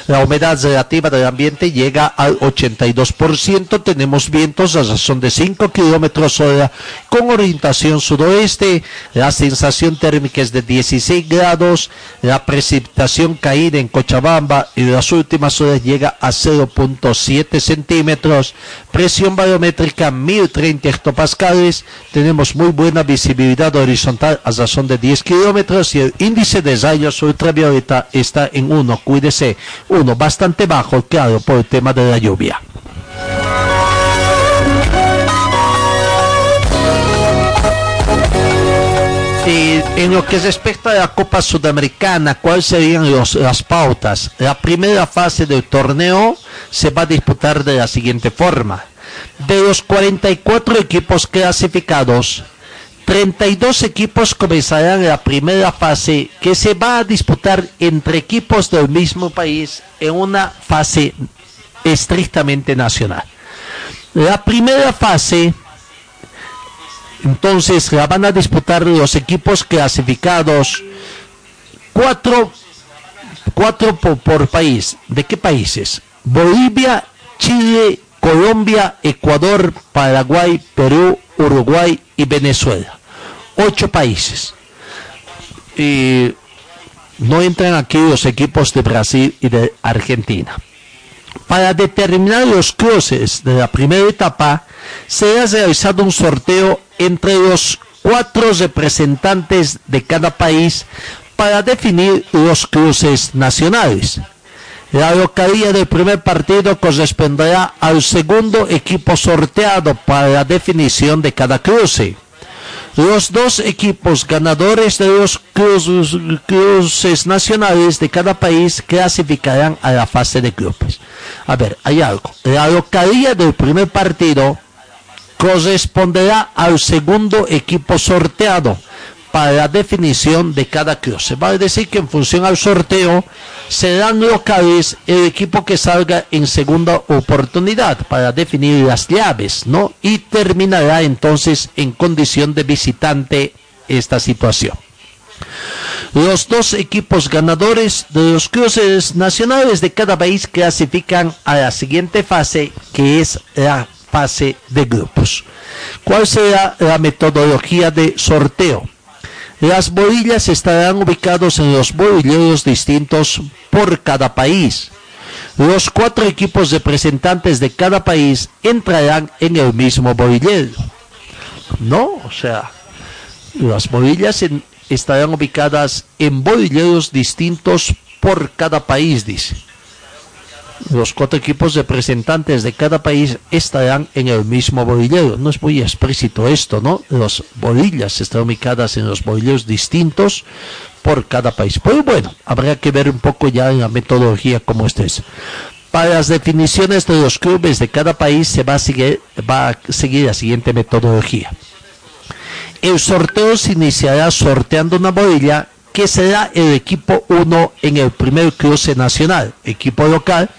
La humedad relativa del ambiente llega al 82%. Tenemos vientos a razón de 5 kilómetros hora con orientación sudoeste. La sensación térmica es de 16 grados. La precipitación caída en Cochabamba en las últimas horas llega a 0.7 centímetros. Presión barométrica 1030 hectopascales. Tenemos muy buena visibilidad horizontal a razón de 10 kilómetros y el índice de rayos ultravioleta está en 1. Cuídese uno bastante bajo, claro, por el tema de la lluvia. Y en lo que respecta a la Copa Sudamericana, ¿cuáles serían las pautas? La primera fase del torneo se va a disputar de la siguiente forma. De los 44 equipos clasificados, 32 equipos comenzarán la primera fase que se va a disputar entre equipos del mismo país en una fase estrictamente nacional. La primera fase, entonces, la van a disputar los equipos clasificados, cuatro, cuatro por, por país. ¿De qué países? Bolivia, Chile, Colombia, Ecuador, Paraguay, Perú, Uruguay y Venezuela. Ocho países. Y no entran aquí los equipos de Brasil y de Argentina. Para determinar los cruces de la primera etapa, se ha realizado un sorteo entre los cuatro representantes de cada país para definir los cruces nacionales. La localía del primer partido corresponderá al segundo equipo sorteado para la definición de cada cruce. Los dos equipos ganadores de los cruces, nacionales de cada país clasificarán a la fase de grupos. A ver, hay algo. La localía del primer partido corresponderá al segundo equipo sorteado para la definición de cada cruce. Vale decir que en función al sorteo serán locales el equipo que salga en segunda oportunidad para definir las llaves, ¿no? Y terminará entonces en condición de visitante esta situación. Los dos equipos ganadores de los cruces nacionales de cada país clasifican a la siguiente fase, que es la fase de grupos. ¿Cuál será la metodología de sorteo? Las bolillas estarán ubicados en los bolilleros distintos por cada país. Los cuatro equipos representantes de cada país entrarán en el mismo bolillero. No, o sea, las bolillas en, estarán ubicadas en bolilleros distintos por cada país, dice. Los cuatro equipos representantes de cada país estarán en el mismo bolillero. No es muy explícito esto, ¿no? Las bolillas están ubicadas en los bolilleros distintos por cada país. Pero bueno, habrá que ver un poco ya en la metodología cómo es. Para las definiciones de los clubes de cada país se va a seguir, va a seguir la siguiente metodología. El sorteo se iniciará sorteando una bolilla que será el equipo 1 en el primer cruce nacional, equipo local,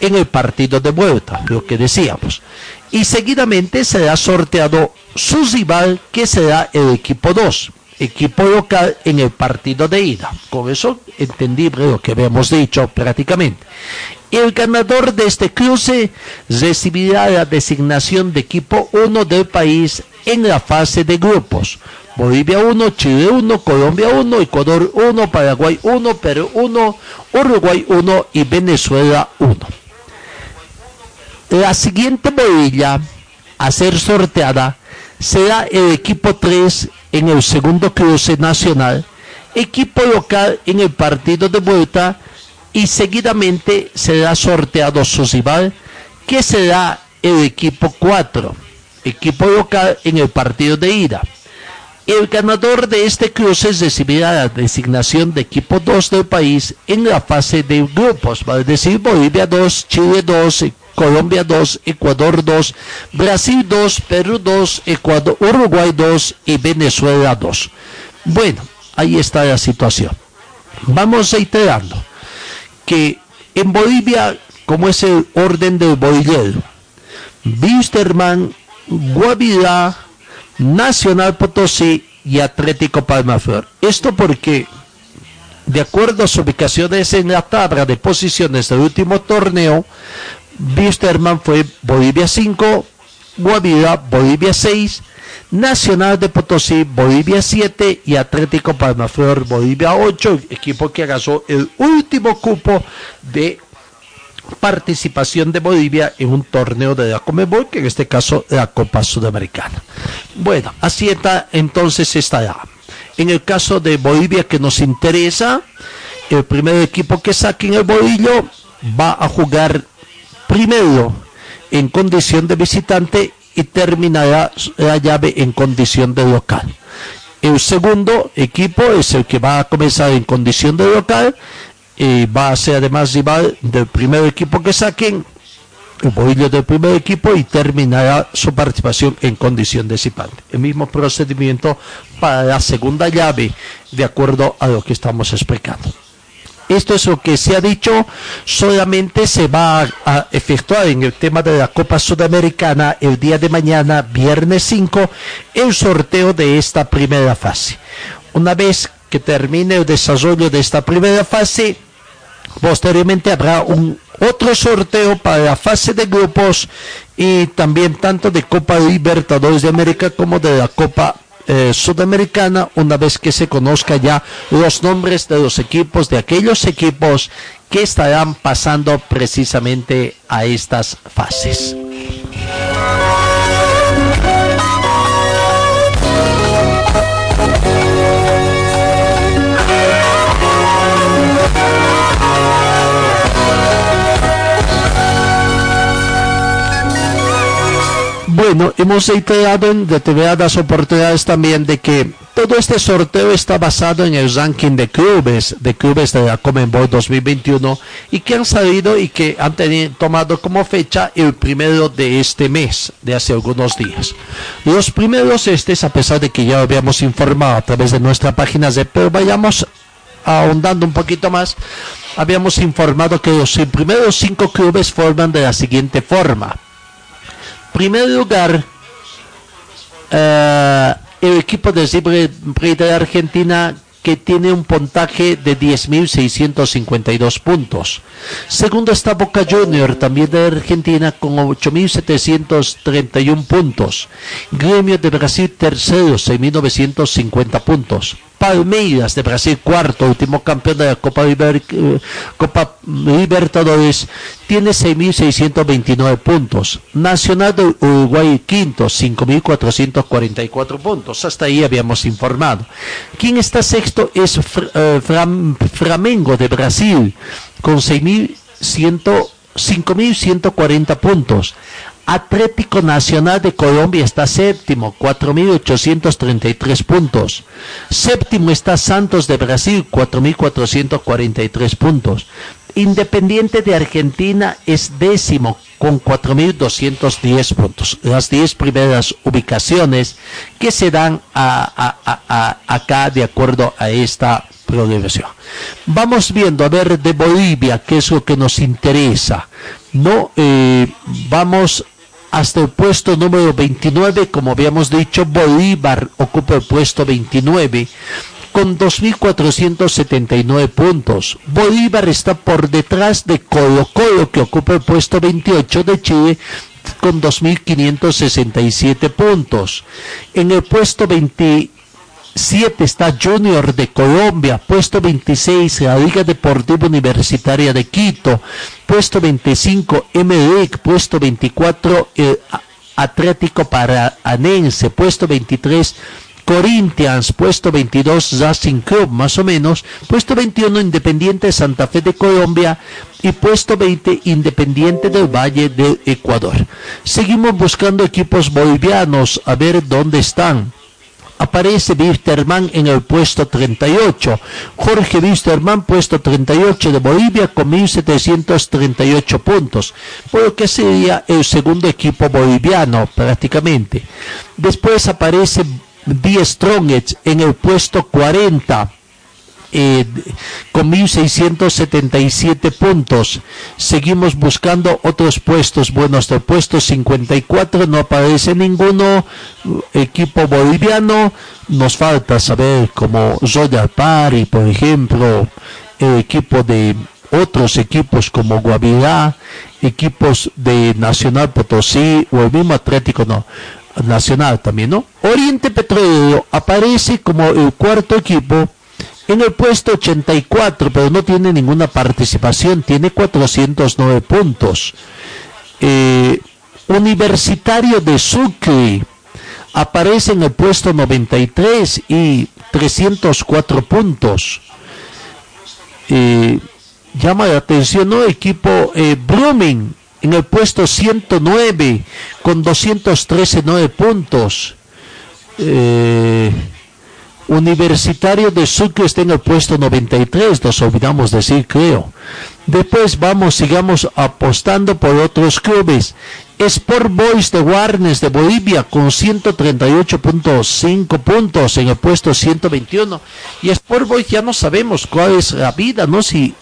en el partido de vuelta, lo que decíamos. Y seguidamente será sorteado su rival, que será el equipo 2, equipo local en el partido de ida. Con eso entendible lo que habíamos dicho prácticamente. El ganador de este cruce recibirá la designación de equipo 1 del país en la fase de grupos Bolivia 1, Chile 1, Colombia 1, Ecuador 1, Paraguay 1, Perú 1, Uruguay 1 y Venezuela 1. La siguiente bolilla a ser sorteada será el equipo 3 en el segundo cruce nacional, equipo local en el partido de vuelta y seguidamente será sorteado su rival que será el equipo 4, equipo local en el partido de ida. El ganador de este cruce recibirá la designación de equipo 2 del país en la fase de grupos, vale decir Bolivia 2, Chile 2, Colombia 2, Ecuador 2, Brasil 2, Perú 2, Ecuador, Uruguay 2 y Venezuela 2. Bueno, ahí está la situación. Vamos reiterando que en Bolivia, como es el orden del bolillero, Wisterman, Guavirá, Nacional Potosí y Atlético Palmaflor. Esto porque, de acuerdo a sus ubicaciones en la tabla de posiciones del último torneo, Wisterman fue Bolivia 5, Guavira Bolivia 6, Nacional de Potosí Bolivia 7 y Atlético Palmaflor Bolivia 8, equipo que agasó el último cupo de participación de Bolivia en un torneo de la Comebol, que en este caso la Copa Sudamericana. Bueno, así está, entonces estará. En el caso de Bolivia que nos interesa, el primer equipo que saque en el bolillo va a jugar primero en condición de visitante y terminará la llave en condición de local. El segundo equipo es el que va a comenzar en condición de local y va a ser además rival del primer equipo que saquen, el bolillo del primer equipo y terminará su participación en condición de cipante. El mismo procedimiento para la segunda llave, de acuerdo a lo que estamos explicando. Esto es lo que se ha dicho, solamente se va a, efectuar en el tema de la Copa Sudamericana el día de mañana, viernes 5, el sorteo de esta primera fase. Una vez que termine el desarrollo de esta primera fase, Posteriormente habrá un otro sorteo para la fase de grupos y también tanto de Copa Libertadores de América como de la Copa eh, Sudamericana una vez que se conozca ya los nombres de los equipos, de aquellos equipos que estarán pasando precisamente a estas fases. Bueno, hemos reiterado en determinadas oportunidades también de que todo este sorteo está basado en el ranking de clubes, de clubes de la Comenbol 2021 y que han salido y que han tenido, tomado como fecha el primero de este mes, de hace algunos días. Los primeros estos, a pesar de que ya habíamos informado a través de nuestra página de pero vayamos ahondando un poquito más, habíamos informado que los primeros cinco clubes forman de la siguiente forma primer lugar, eh, el equipo de Cibre de Argentina que tiene un puntaje de 10.652 puntos. Segundo está Boca Junior, también de Argentina, con 8.731 puntos. Gremio de Brasil, tercero, 6.950 puntos. Palmeiras de Brasil, cuarto, último campeón de la Copa, eh, Copa Libertadores, tiene 6.629 puntos. Nacional de Uruguay, quinto, 5.444 puntos. Hasta ahí habíamos informado. ¿Quién está sexto? Es eh, Flamengo de Brasil, con 6.100 5.140 puntos. Atlético Nacional de Colombia está séptimo, 4.833 puntos. Séptimo está Santos de Brasil, 4.443 puntos. Independiente de Argentina es décimo con 4.210 puntos. Las 10 primeras ubicaciones que se dan acá de acuerdo a esta progresión. Vamos viendo a ver de Bolivia qué es lo que nos interesa. No eh, vamos hasta el puesto número 29, como habíamos dicho, Bolívar ocupa el puesto 29 con 2.479 puntos. Bolívar está por detrás de Colo Colo, que ocupa el puesto 28 de Chile, con 2.567 puntos. En el puesto 27 está Junior de Colombia, puesto 26 la Liga Deportiva Universitaria de Quito, puesto 25 MLEC, puesto 24 el Atlético Paranense, puesto 23 Corinthians, puesto 22 Racing Club, más o menos, puesto 21 Independiente Santa Fe de Colombia y puesto 20 Independiente del Valle del Ecuador. Seguimos buscando equipos bolivianos a ver dónde están aparece Wisterman en el puesto 38. Jorge Wisterman, puesto 38 de Bolivia, con 1.738 puntos, por lo que sería el segundo equipo boliviano prácticamente. Después aparece Die Strongets en el puesto 40. Eh, con 1.677 puntos. Seguimos buscando otros puestos. Bueno, hasta el puesto 54 no aparece ninguno equipo boliviano. Nos falta saber como Royal Party, por ejemplo, el equipo de otros equipos como Guavirá, equipos de Nacional Potosí o el mismo Atlético, no nacional también, ¿no? Oriente Petrolero aparece como el cuarto equipo en el puesto 84, pero no tiene ninguna participación, tiene 409 puntos. Eh, Universitario de Sucre aparece en el puesto 93 y 304 puntos. Eh, llama la atención, ¿no? Equipo eh, Blooming en el puesto 109 con 213 puntos. Eh, Universitario de Sucre está en el puesto 93, nos olvidamos decir, creo. Después vamos, sigamos apostando por otros clubes. Sport Boys de Warnes de Bolivia con 138.5 puntos en el puesto 121. Y Sport Boys ya no sabemos cuál es la vida, ¿no? Si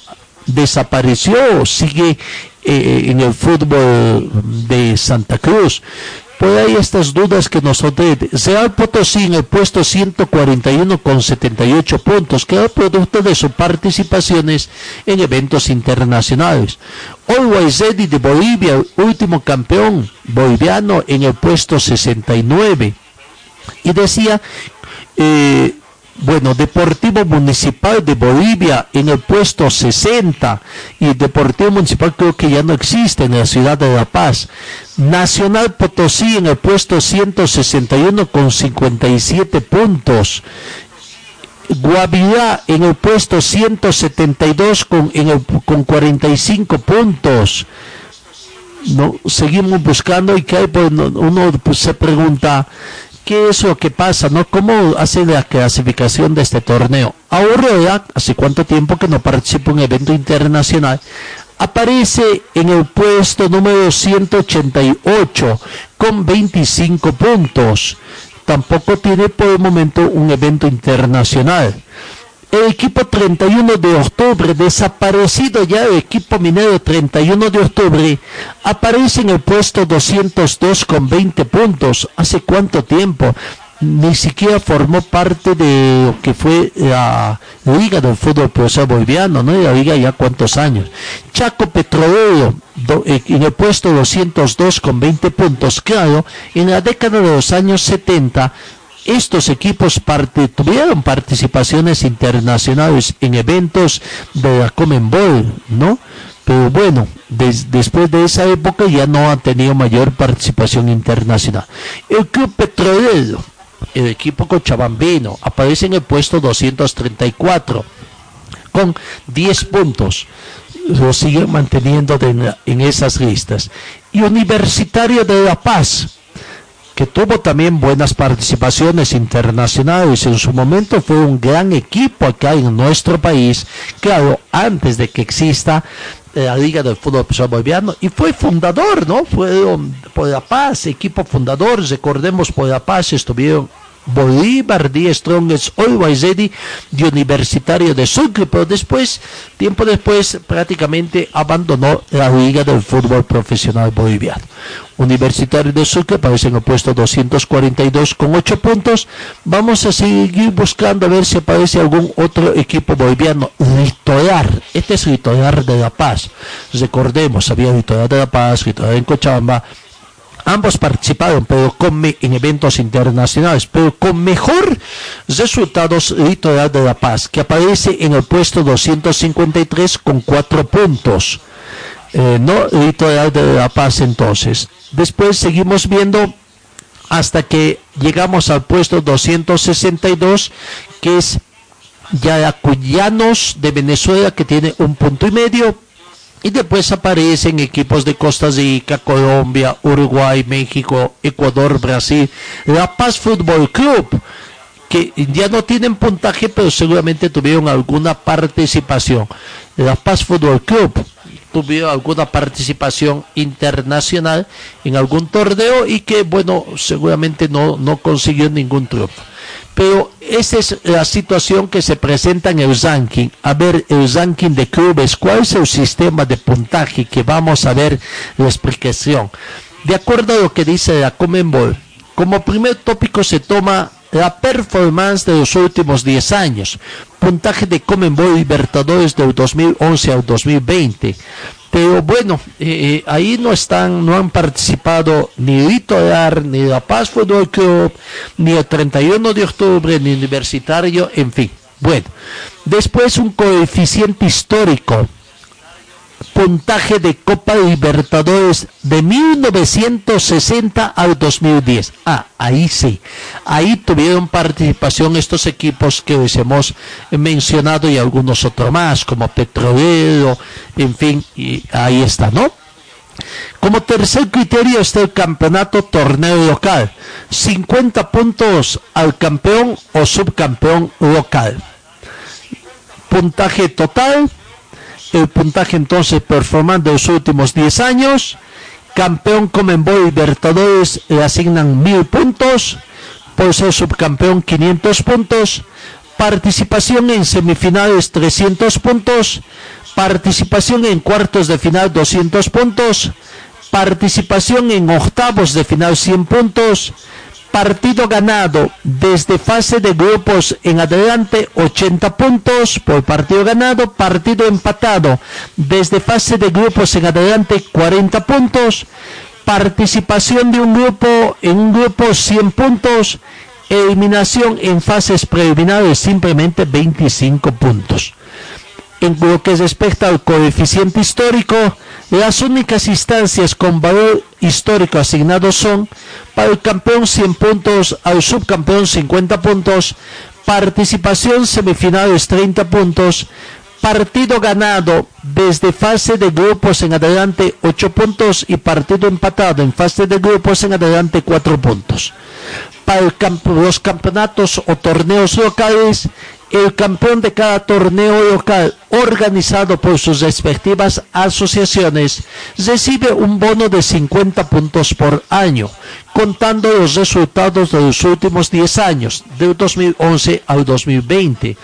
desapareció o sigue eh, en el fútbol de Santa Cruz. Pues hay estas dudas que nosotros... Real Potosí en el puesto 141 con 78 puntos, que es producto de sus participaciones en eventos internacionales. Always Ready de Bolivia, último campeón boliviano en el puesto 69. Y decía, eh, bueno, Deportivo Municipal de Bolivia en el puesto 60 y Deportivo Municipal creo que ya no existe en la ciudad de La Paz. Nacional Potosí en el puesto 161 con 57 puntos. Guavirá en el puesto 172 con, con 45 puntos. No, seguimos buscando y que hay, pues, uno pues, se pregunta ¿Qué es lo que pasa? ¿no? ¿Cómo hace la clasificación de este torneo? Aurora, hace cuánto tiempo que no participa en un evento internacional, aparece en el puesto número 188 con 25 puntos. Tampoco tiene por el momento un evento internacional el equipo 31 de octubre, desaparecido ya el equipo minero 31 de octubre, aparece en el puesto 202 con 20 puntos. ¿Hace cuánto tiempo? Ni siquiera formó parte de lo que fue la Liga del Fútbol Profesional Boliviano, ¿no? La Liga ya cuántos años. Chaco Petrolero, eh, en el puesto 202 con 20 puntos. Claro, en la década de los años 70 estos equipos tuvieron participaciones internacionales en eventos de la Comenbol, ¿no? Pero bueno, después de esa época ya no han tenido mayor participación internacional. El Club Petrolero, el equipo cochabambino, aparece en el puesto 234 con 10 puntos. lo siguen manteniendo en esas listas. Y Universitario de La Paz, que tuvo también buenas participaciones internacionales. En su momento fue un gran equipo acá en nuestro país, claro, antes de que exista eh, la Liga del Fútbol Boliviano y fue fundador, ¿no? Fue um, por la paz, equipo fundador, recordemos por la paz estuvieron Bolívar, Díaz Strongest, Always Ready de Universitario de Sucre, pero después, tiempo después, prácticamente abandonó la Liga del Fútbol Profesional Boliviano. Universitario de Sucre aparece en el puesto 242 con 8 puntos. Vamos a seguir buscando a ver si aparece algún otro equipo boliviano. Litolar, este es Litolar de La Paz. Recordemos, había Litolar de La Paz, Litolar en Cochabamba, Ambos participaron, pero con en eventos internacionales, pero con mejor resultados Litoral de La Paz, que aparece en el puesto 253 con cuatro puntos. Eh, no Litoral de La Paz entonces. Después seguimos viendo hasta que llegamos al puesto 262, que es Yacuyanos de Venezuela, que tiene un punto y medio, y después aparecen equipos de Costa Rica, Colombia, Uruguay, México, Ecuador, Brasil, La Paz Fútbol Club, que ya no tienen puntaje, pero seguramente tuvieron alguna participación. La Paz Fútbol Club tuvieron alguna participación internacional en algún torneo y que, bueno, seguramente no, no consiguió ningún triunfo pero esa es la situación que se presenta en el ranking. A ver, el ranking de clubes, ¿cuál es el sistema de puntaje que vamos a ver la explicación? De acuerdo a lo que dice la Comenbol, como primer tópico se toma la performance de los últimos 10 años, puntaje de Comenbol Libertadores del 2011 al 2020, pero bueno, eh, eh, ahí no están, no han participado ni Litolar, ni La Paz Fútbol Club, ni el 31 de octubre, ni Universitario, en fin. Bueno, después un coeficiente histórico puntaje de Copa Libertadores de 1960 al 2010. Ah, ahí sí. Ahí tuvieron participación estos equipos que les hemos mencionado y algunos otros más, como Petrolero, en fin, y ahí está, ¿no? Como tercer criterio está el campeonato torneo local. 50 puntos al campeón o subcampeón local. Puntaje total el puntaje entonces performando los últimos 10 años. Campeón Comenboy Libertadores le asignan 1000 puntos. Por ser subcampeón 500 puntos. Participación en semifinales 300 puntos. Participación en cuartos de final 200 puntos. Participación en octavos de final 100 puntos partido ganado desde fase de grupos en adelante 80 puntos por partido ganado, partido empatado desde fase de grupos en adelante 40 puntos, participación de un grupo en un grupo 100 puntos, eliminación en fases preliminares simplemente 25 puntos. En lo que respecta al coeficiente histórico, las únicas instancias con valor histórico asignado son para el campeón 100 puntos, al subcampeón 50 puntos, participación semifinales 30 puntos, partido ganado desde fase de grupos en adelante 8 puntos y partido empatado en fase de grupos en adelante 4 puntos. Para los campeonatos o torneos locales, el campeón de cada torneo local organizado por sus respectivas asociaciones recibe un bono de 50 puntos por año, contando los resultados de los últimos 10 años, del 2011 al 2020.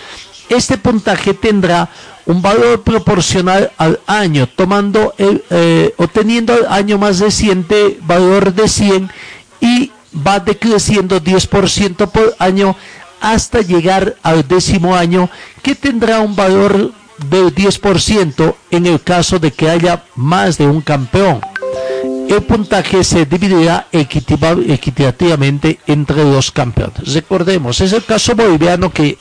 Este puntaje tendrá un valor proporcional al año, tomando el, eh, obteniendo el año más reciente valor de 100 y va decreciendo 10% por año hasta llegar al décimo año, que tendrá un valor del 10% en el caso de que haya más de un campeón. El puntaje se dividirá equitativamente entre los campeones. Recordemos, es el caso boliviano que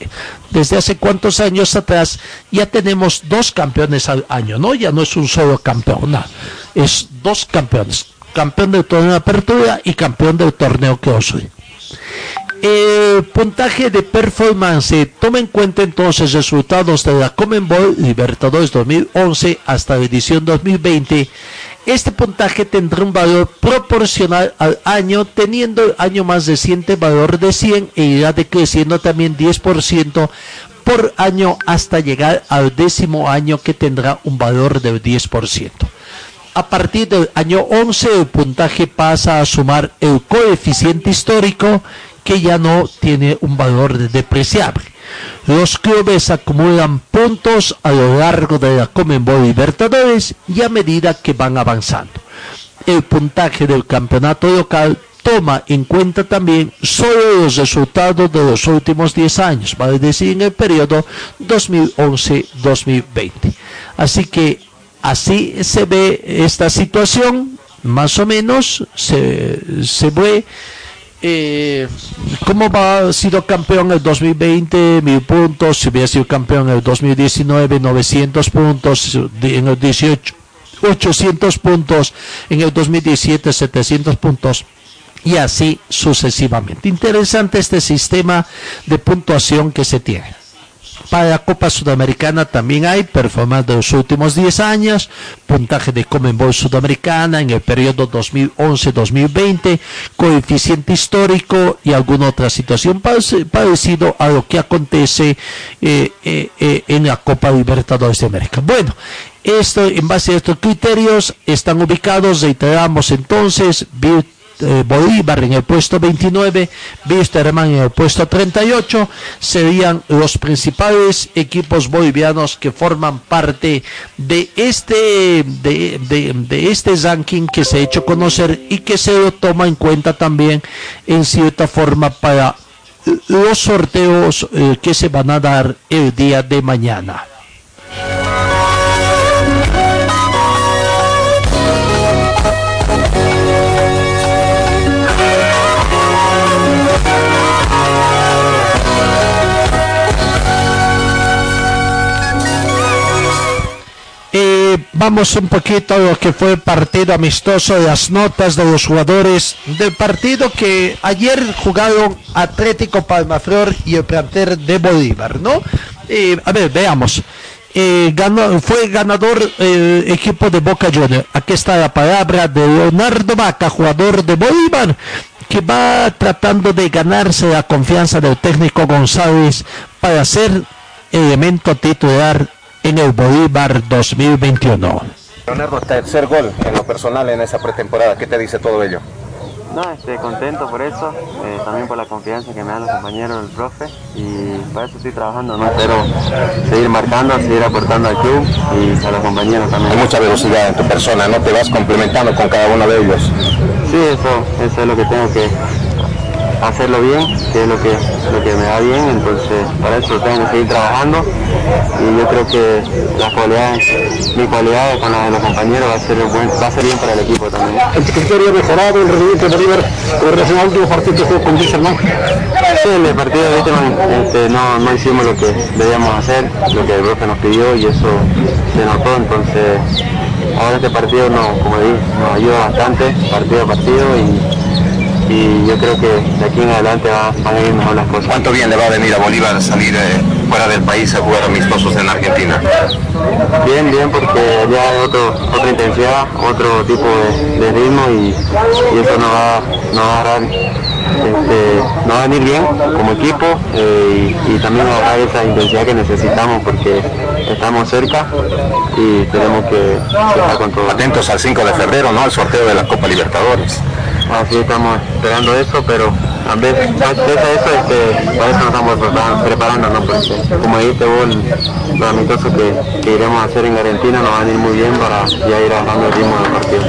desde hace cuántos años atrás ya tenemos dos campeones al año, ¿no? Ya no es un solo campeón, es dos campeones. Campeón del torneo de apertura y campeón del torneo que os. El puntaje de performance toma en cuenta entonces resultados de la Comenbol Libertadores 2011 hasta la edición 2020. Este puntaje tendrá un valor proporcional al año, teniendo el año más reciente valor de 100 e irá decreciendo también 10% por año hasta llegar al décimo año que tendrá un valor del 10%. A partir del año 11 el puntaje pasa a sumar el coeficiente histórico que ya no tiene un valor depreciable. Los clubes acumulan puntos a lo largo de la Comenbol Libertadores y a medida que van avanzando. El puntaje del campeonato local toma en cuenta también solo los resultados de los últimos 10 años, vale decir, en el periodo 2011-2020. Así que así se ve esta situación, más o menos, se, se ve eh, ¿Cómo va, sido campeón en el 2020? Mil puntos. Si hubiera sido campeón en el 2019, 900 puntos. En el 18, 800 puntos. En el 2017, 700 puntos. Y así sucesivamente. Interesante este sistema de puntuación que se tiene. Para la Copa Sudamericana también hay performance de los últimos 10 años, puntaje de Comenbol Sudamericana en el periodo 2011-2020, coeficiente histórico y alguna otra situación parecido a lo que acontece eh, eh, eh, en la Copa Libertadores de América. Bueno, esto, en base a estos criterios están ubicados, reiteramos entonces, eh, Bolívar en el puesto 29, Wisterman en el puesto 38, serían los principales equipos bolivianos que forman parte de este, de, de, este ranking que se ha hecho conocer y que se toma en cuenta también en cierta forma para los sorteos eh, que se van a dar el día de mañana. Vamos un poquito a lo que fue el partido amistoso, de las notas de los jugadores del partido que ayer jugaron Atlético Palmaflor y el planter de Bolívar, ¿no? Eh, a ver, veamos. Eh, fue ganador el equipo de Boca Juniors. Aquí está la palabra de Leonardo Vaca, jugador de Bolívar, que va tratando de ganarse la confianza del técnico González para ser elemento titular en el Bolívar 2021. Leonardo, tercer gol en lo personal en esa pretemporada, ¿qué te dice todo ello? No, estoy contento por eso, eh, también por la confianza que me dan los compañeros del profe y para eso estoy trabajando, ¿no? Espero seguir marcando, seguir aportando al club y a los compañeros también. Hay mucha velocidad en tu persona, ¿no? Te vas complementando con cada uno de ellos. Sí, eso, eso es lo que tengo que, hacerlo bien, que es lo que, lo que me da bien, entonces para eso tengo que seguir trabajando y yo creo que las cualidades, mi cualidad con las de los compañeros va a ser, buen, va a ser bien para el equipo también. ¿El criterio mejorado el rendimiento de Bolívar con relación al último partido que jugó con Wilson, Sí, en el partido de este, no, no hicimos lo que debíamos hacer, lo que el profe nos pidió y eso se notó, entonces ahora este partido no, como dije, nos ayuda bastante, partido a partido y y yo creo que de aquí en adelante va, van a ir mejor las cosas. ¿Cuánto bien le va a venir a Bolívar salir eh, fuera del país a jugar amistosos en Argentina? Bien, bien, porque ya hay otro, otra intensidad, otro tipo de, ritmo y, eso nos va, va a dar este, nos va a venir bien como equipo eh, y, también va a dar esa intensidad que necesitamos porque estamos cerca y tenemos que, estar con todo. Atentos al 5 de febrero, ¿no? Al sorteo de la Copa Libertadores. Así estamos esperando eso, pero a veces eso, este, para eso nos estamos preparando, ¿no? Porque como dijiste vos, los amistosos que, que, iremos a hacer en Argentina nos van a ir muy bien para ya ir agarrando el ritmo del partido.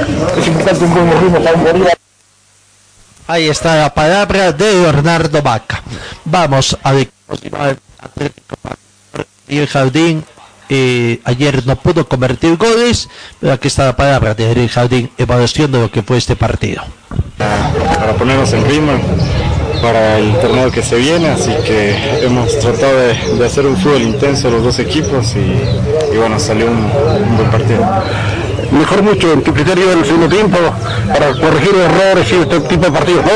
Ahí está la palabra de Leonardo Vaca. Vamos a ver y el jardín eh, ayer no pudo convertir goles, pero aquí está la palabra de Eric Jardín, evaluación de lo que fue este partido. Para ponernos en ritmo para el torneo que se viene, así que hemos tratado de, hacer un fútbol intenso los dos equipos y, bueno, salió un, buen partido. Mejor mucho en tu criterio del segundo tiempo para corregir errores y este tipo de partidos, ¿no?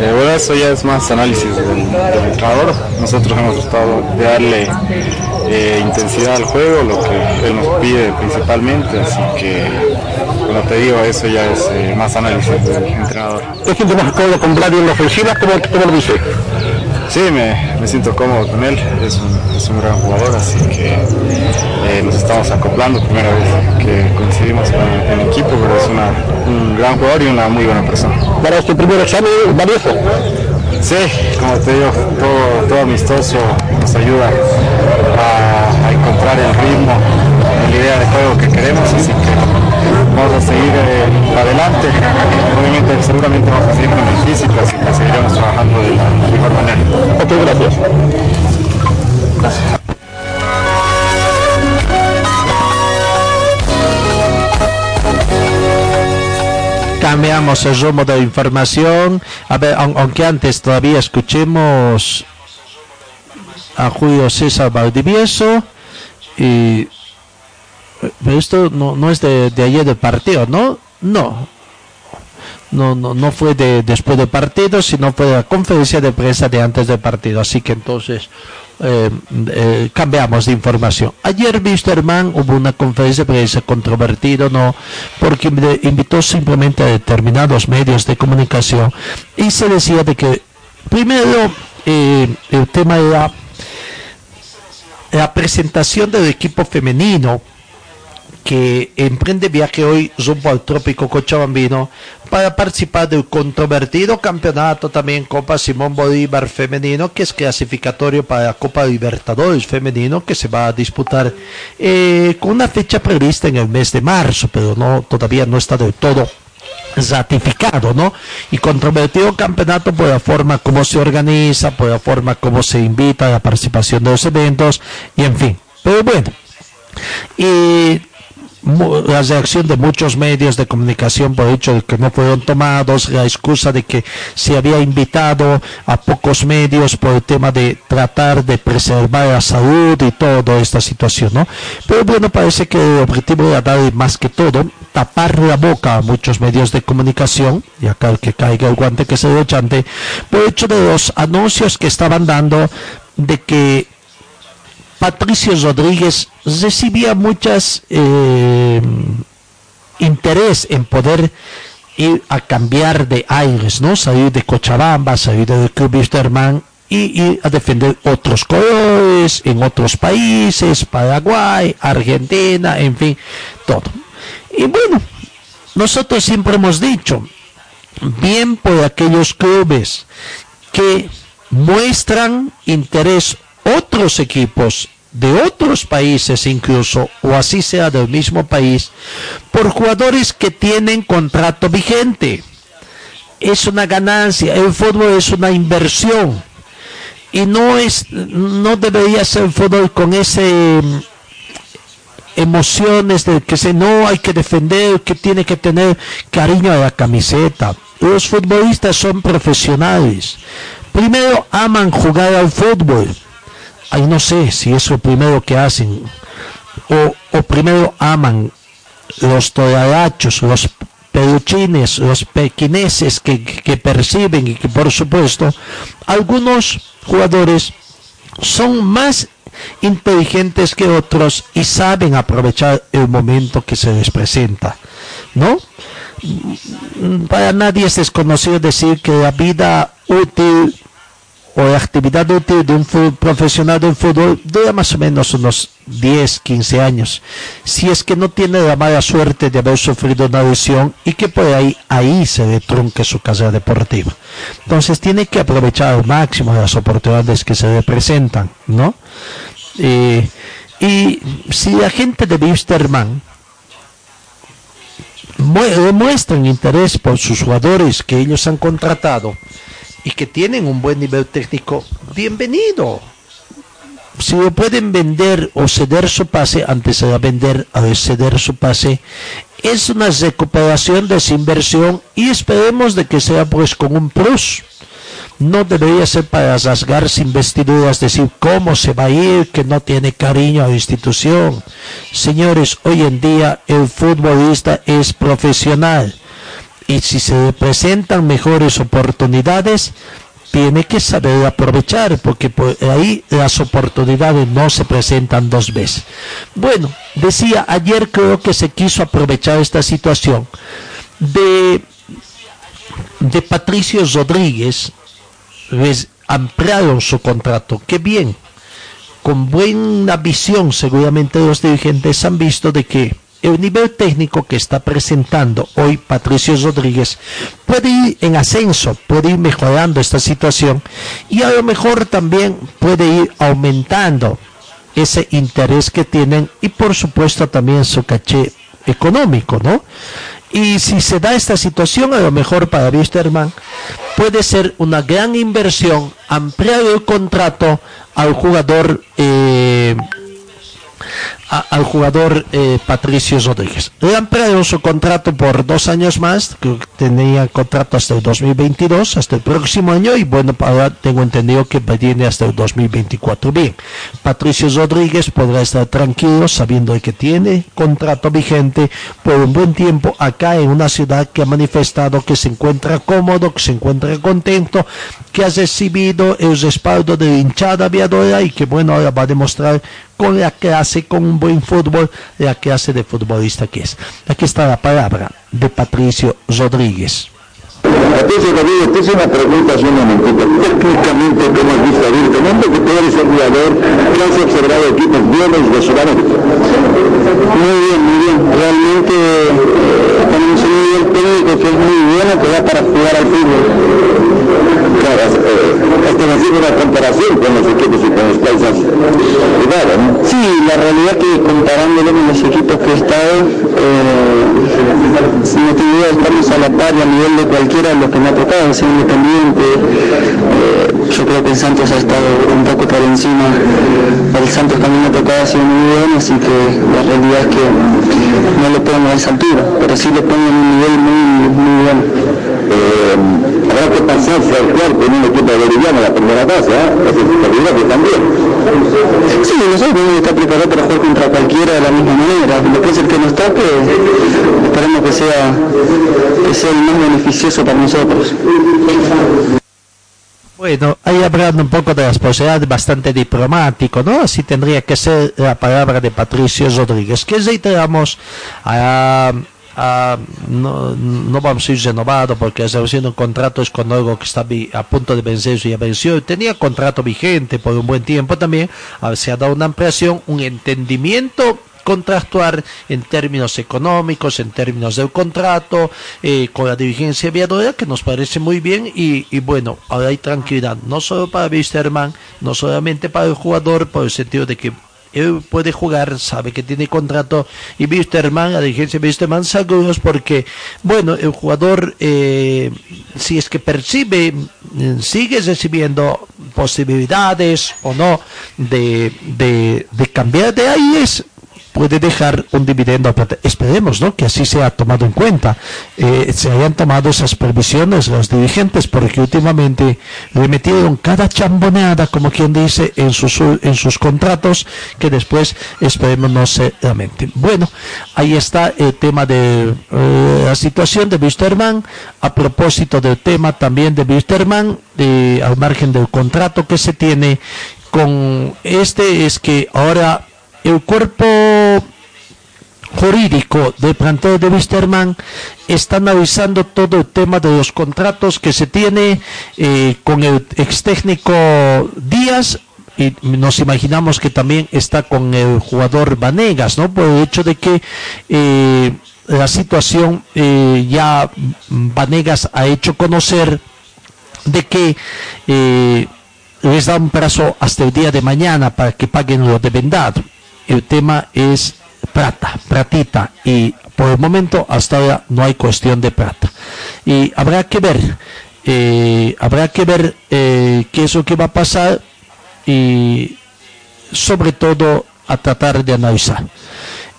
Eh, bueno, eso ya es más análisis del, del entrenador. Nosotros hemos tratado de darle eh, intensidad al juego, lo que él nos pide principalmente, así que, como te digo, eso ya es eh, más análisis del entrenador. ¿Te sientes más cómodo con Vladi en la ofensiva? ¿Cómo, cómo lo dice? Sí, me, me siento cómodo con él, es un, es un gran jugador, así que eh, nos estamos acoplando, primera vez que coincidimos con el, el equipo, pero es una, un gran jugador y una muy buena persona. Para este primer examen, valioso. Sí, como te digo, todo, todo amistoso nos ayuda a, a encontrar el ritmo, la idea de juego que queremos, así que vamos a seguir eh, adelante. Obviamente, seguramente vamos a seguir con el físico, así que seguiremos trabajando de la mejor manera. Ok, gracias. Cambiamos el rumbo de información. A ver, aun- aunque antes todavía escuchemos a Julio César Valdivieso. Y, pero esto no, no es de, de ayer del partido, ¿no? No. No, no, no fue de después del partido, sino fue de la conferencia de prensa de antes del partido. Así que entonces eh, eh, cambiamos de información. Ayer Wisterman hubo una conferencia de prensa controvertido, ¿no? Porque invi- invitó simplemente a determinados medios de comunicación y se decía de que primero eh, el tema era la presentación del equipo femenino que emprende viaje hoy rumbo al trópico cochabambino para participar del controvertido campeonato también Copa Simón Bolívar femenino que es clasificatorio para la Copa Libertadores femenino que se va a disputar eh, con una fecha prevista en el mes de marzo pero no todavía no está del todo ratificado, ¿no? Y controvertido campeonato por la forma como se organiza, por la forma como se invita a la participación de los eventos, y en fin. Pero bueno, y mu- la reacción de muchos medios de comunicación por hecho de que no fueron tomados, la excusa de que se había invitado a pocos medios por el tema de tratar de preservar la salud y toda esta situación, ¿no? Pero bueno, parece que el objetivo era dar más que todo tapar la boca a muchos medios de comunicación, y acá el que caiga el guante que se le chante, por hecho de los anuncios que estaban dando de que Patricio Rodríguez recibía muchas eh, interés en poder ir a cambiar de aires, ¿no? Salir de Cochabamba, salir del Club Wisterman y ir a defender otros colores en otros países, Paraguay, Argentina, en fin, todo. Y bueno, nosotros siempre hemos dicho, bien por aquellos clubes que muestran interés otros equipos de otros países incluso, o así sea del mismo país, por jugadores que tienen contrato vigente. Es una ganancia, el fútbol es una inversión y no es no debería ser fútbol con ese mm, emociones de que se no hay que defender, que tiene que tener cariño a la camiseta. Los futbolistas son profesionales. Primero aman jugar al fútbol. Ay, no sé si es lo primero que hacen. O, primero aman los toradachos, los peluchines, los pequineses que, que perciben y que por supuesto algunos jugadores son más inteligentes que otros y saben aprovechar el momento que se les presenta, ¿no? Para nadie es desconocido decir que la vida útil o la actividad útil de un profesional del fútbol dura más o menos unos 10, 15 años. Si es que no tiene la mala suerte de haber sufrido una lesión y que por ahí, ahí se le trunque su carrera deportiva. Entonces tiene que aprovechar al máximo las oportunidades que se le presentan, ¿no? Eh, y si la gente de Wisterman mu- demuestran interés por sus jugadores que ellos han contratado y que tienen un buen nivel técnico, bienvenido. Si lo pueden vender o ceder su pase, antes de vender a ceder su pase, es una recuperación de esa inversión y esperemos de que sea pues con un plus. No debería ser para rasgar sin vestiduras, decir cómo se va a ir, que no tiene cariño a la institución. Señores, hoy en día el futbolista es profesional y si se presentan mejores oportunidades, tiene que saber aprovechar, porque por ahí las oportunidades no se presentan dos veces. Bueno, decía, ayer creo que se quiso aprovechar esta situación de, de Patricio Rodríguez, les ampliaron su contrato, qué bien, con buena visión seguramente los dirigentes han visto de que el nivel técnico que está presentando hoy Patricio Rodríguez puede ir en ascenso, puede ir mejorando esta situación y a lo mejor también puede ir aumentando ese interés que tienen y por supuesto también su caché económico, ¿no? Y si se da esta situación, a lo mejor para Wisterman puede ser una gran inversión ampliar el contrato al jugador eh, al jugador eh, Patricio Rodríguez. Le su contrato por dos años más, que tenía contrato hasta el 2022, hasta el próximo año, y bueno, ahora tengo entendido que viene hasta el 2024. Bien, Patricio Rodríguez podrá estar tranquilo sabiendo que tiene contrato vigente por un buen tiempo acá en una ciudad que ha manifestado que se encuentra cómodo, que se encuentra contento, que ha recibido el respaldo de hinchada aviadora y que bueno, ahora va a demostrar con la clase, con un buen fútbol, la clase de futbolista que es. Aquí está la palabra de Patricio Rodríguez. Patricio Rodríguez, te hice una pregunta hace un momentito. Técnicamente, ¿cómo has visto a Virgen? Hombre, que tú eres el jugador que has observado equipos buenos de Sudamérica. Muy bien, muy bien. Realmente tenemos un nivel técnico que es muy bueno, que da para jugar al fútbol. Claro, eh, esto no sido una comparación con los equipos y con los países privados, ¿no? Sí, la realidad que comparándolo con los equipos que he estado, eh, si no te digo, estamos a la par y a nivel de cualquiera de los que me ha tocado, ser independiente. Eh, yo creo que el Santos ha estado un poco por encima. El Santos también me ha tocado, ha sido muy bien, así que la realidad es que no lo pongo a esa altura, pero sí lo pongo en un nivel muy, muy bueno. Eh, habrá que cuarto en un equipo boliviano la primera fase, ¿eh? Es que también. Sí, nosotros estar preparados para jugar contra cualquiera de la misma manera. Lo que es el que nos toque, esperemos que sea, que sea el más beneficioso para nosotros. Bueno, ahí hablando un poco de las posibilidades, bastante diplomático, ¿no? Así tendría que ser la palabra de Patricio Rodríguez, que reiteramos a... a no, no vamos a ir renovado porque la renovación de un contrato es con algo que está a punto de vencerse y ya venció. Tenía contrato vigente por un buen tiempo también. Ahora se ha dado una ampliación, un entendimiento contractuar en términos económicos, en términos del contrato, eh, con la dirigencia aviadora, que nos parece muy bien y, y bueno, ahora hay tranquilidad, no solo para Wisterman, no solamente para el jugador, por el sentido de que él puede jugar, sabe que tiene contrato. Y Wisterman, la dirigencia Wisterman, seguros porque, bueno, el jugador, eh, si es que percibe, mm, sigue recibiendo posibilidades o no de, de, cambiar de ahí es puede dejar un dividendo. Esperemos ¿no? que así sea tomado en cuenta, eh, se hayan tomado esas previsiones los dirigentes, porque últimamente le metieron cada chamboneada, como quien dice, en sus, en sus contratos, que después esperemos no se lamenten. Bueno, ahí está el tema de eh, la situación de Wisterman. A propósito del tema también de Wisterman, al margen del contrato que se tiene con este, es que ahora el cuerpo jurídico del plantel de Wisterman está analizando todo el tema de los contratos que se tiene eh, con el ex técnico Díaz y nos imaginamos que también está con el jugador Vanegas, ¿no? Por el hecho de que eh, la situación eh, ya Vanegas ha hecho conocer de que les da un plazo hasta el día de mañana para que paguen lo de vendado. El tema es plata, platita, y por el momento hasta ahora no hay cuestión de plata. Y habrá que ver, eh, habrá que ver eh, qué es lo que va a pasar y sobre todo a tratar de analizar.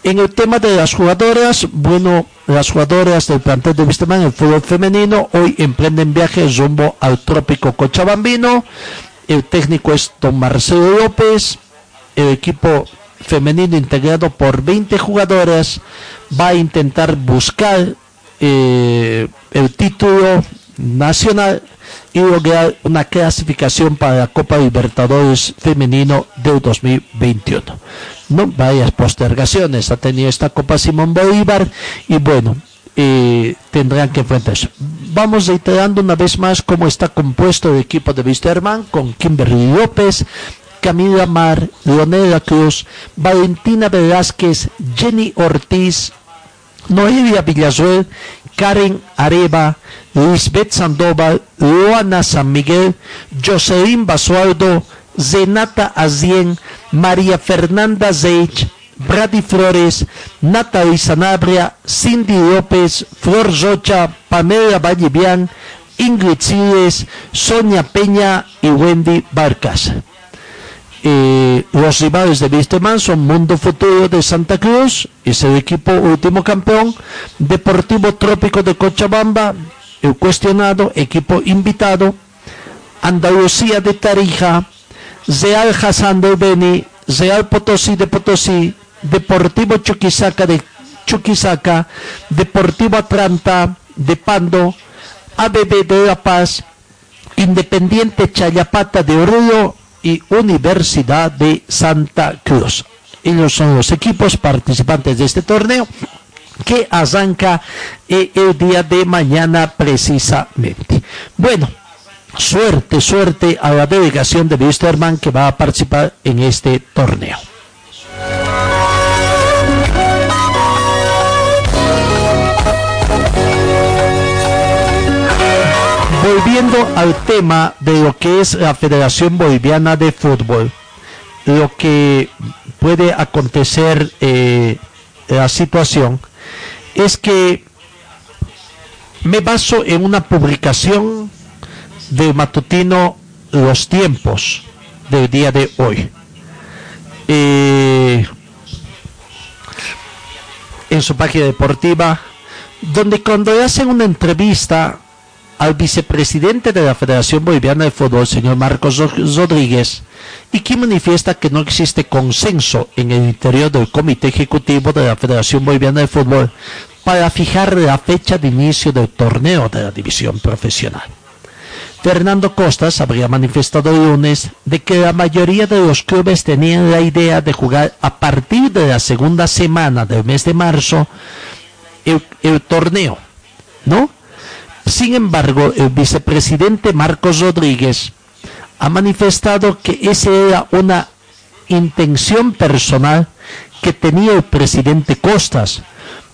En el tema de las jugadoras, bueno, las jugadoras del plantel de Wisterman, el fútbol femenino, hoy emprenden viajes rumbo al trópico cochabambino. El técnico es don Marcelo López. El equipo femenino integrado por 20 jugadoras va a intentar buscar eh, el título nacional y lograr una clasificación para la Copa Libertadores Femenino del 2021. No, varias postergaciones ha tenido esta Copa Simón Bolívar y bueno, eh, tendrán que enfrentarse. Vamos reiterando una vez más cómo está compuesto el equipo de Wisterman con Kimberly López, Camila Mar, Leonela Cruz, Valentina Velázquez, Jenny Ortiz, Noelia Villazuel, Karen Areva, Lisbeth Sandoval, Luana San Miguel, Jocelyn Basualdo, Zenata Azien, María Fernanda Zeich, Brady Flores, Natalie Sanabria, Cindy López, Flor Rocha, Pamela Vallevian, Ingrid Siles, Sonia Peña y Wendy Barcas. Los rivales de Wisterman son Mundo Futuro de Santa Cruz, es el equipo último campeón, Deportivo Trópico de Cochabamba, el cuestionado, equipo invitado, Andalucía de Tarija, Real Hassan del Beni, Real Potosí de Potosí, Deportivo Chuquisaca de Chuquisaca, Deportivo Atlanta de Pando, ABB de La Paz, Independiente Chayapata de Oruro y Universidad de Santa Cruz. Ellos son los equipos participantes de este torneo que arranca eh, el día de mañana precisamente. Bueno, suerte, suerte a la delegación de Wisterman que va a participar en este torneo. Volviendo al tema de lo que es la Federación Boliviana de Fútbol, lo que puede acontecer eh, la situación es que me baso en una publicación de matutino Los Tiempos del día de hoy. Eh, en su página deportiva, donde cuando hacen una entrevista al vicepresidente de la Federación Boliviana de Fútbol, señor Marcos Rodríguez, y quien manifiesta que no existe consenso en el interior del Comité Ejecutivo de la Federación Boliviana de Fútbol para fijar la fecha de inicio del torneo de la división profesional. Fernando Costas habría manifestado el lunes de que la mayoría de los clubes tenían la idea de jugar a partir de la segunda semana del mes de marzo el, el torneo, ¿no? Sin embargo, el vicepresidente Marcos Rodríguez ha manifestado que esa era una intención personal que tenía el presidente Costas,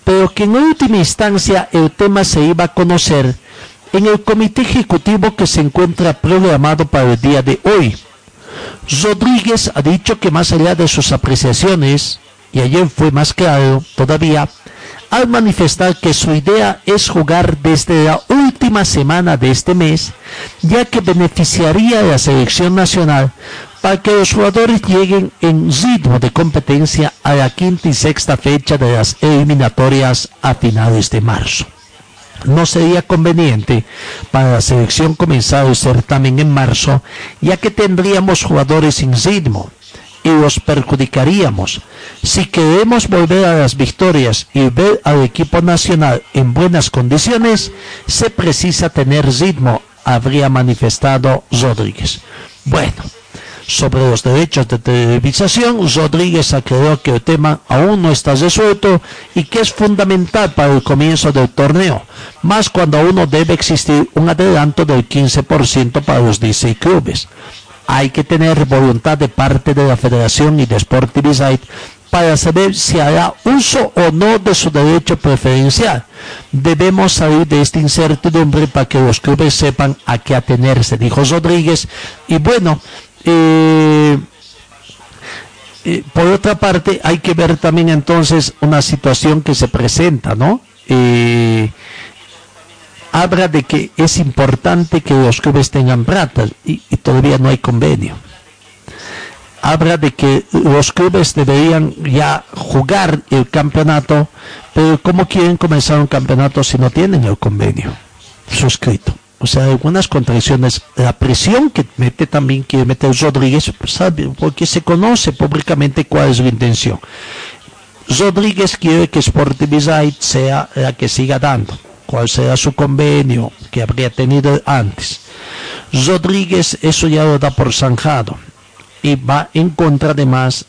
pero que en última instancia el tema se iba a conocer en el comité ejecutivo que se encuentra programado para el día de hoy. Rodríguez ha dicho que más allá de sus apreciaciones, y ayer fue más claro todavía, al manifestar que su idea es jugar desde la última semana de este mes, ya que beneficiaría a la selección nacional para que los jugadores lleguen en ritmo de competencia a la quinta y sexta fecha de las eliminatorias a finales de marzo. No sería conveniente para la selección comenzar el certamen en marzo, ya que tendríamos jugadores sin ritmo, y los perjudicaríamos. Si queremos volver a las victorias y ver al equipo nacional en buenas condiciones, se precisa tener ritmo, habría manifestado Rodríguez. Bueno, sobre los derechos de televisación, Rodríguez aclaró que el tema aún no está resuelto y que es fundamental para el comienzo del torneo, más cuando aún debe existir un adelanto del 15% para los 16 clubes hay que tener voluntad de parte de la Federación y de Sportivizite para saber si hará uso o no de su derecho preferencial. Debemos salir de esta incertidumbre para que los clubes sepan a qué atenerse, dijo Rodríguez. Y bueno, eh, eh, por otra parte, hay que ver también entonces una situación que se presenta, ¿no? Eh, habla de que es importante que los clubes tengan plata y, todavía no hay convenio. Habla de que los clubes deberían ya jugar el campeonato, pero ¿cómo quieren comenzar un campeonato si no tienen el convenio suscrito? O sea, algunas contradicciones. La presión que mete también, quiere meter Rodríguez, ¿sabe? porque se conoce públicamente cuál es su intención. Rodríguez quiere que Sportivizite sea la que siga dando cuál será su convenio que habría tenido antes. Rodríguez eso ya lo da por zanjado y va en contra además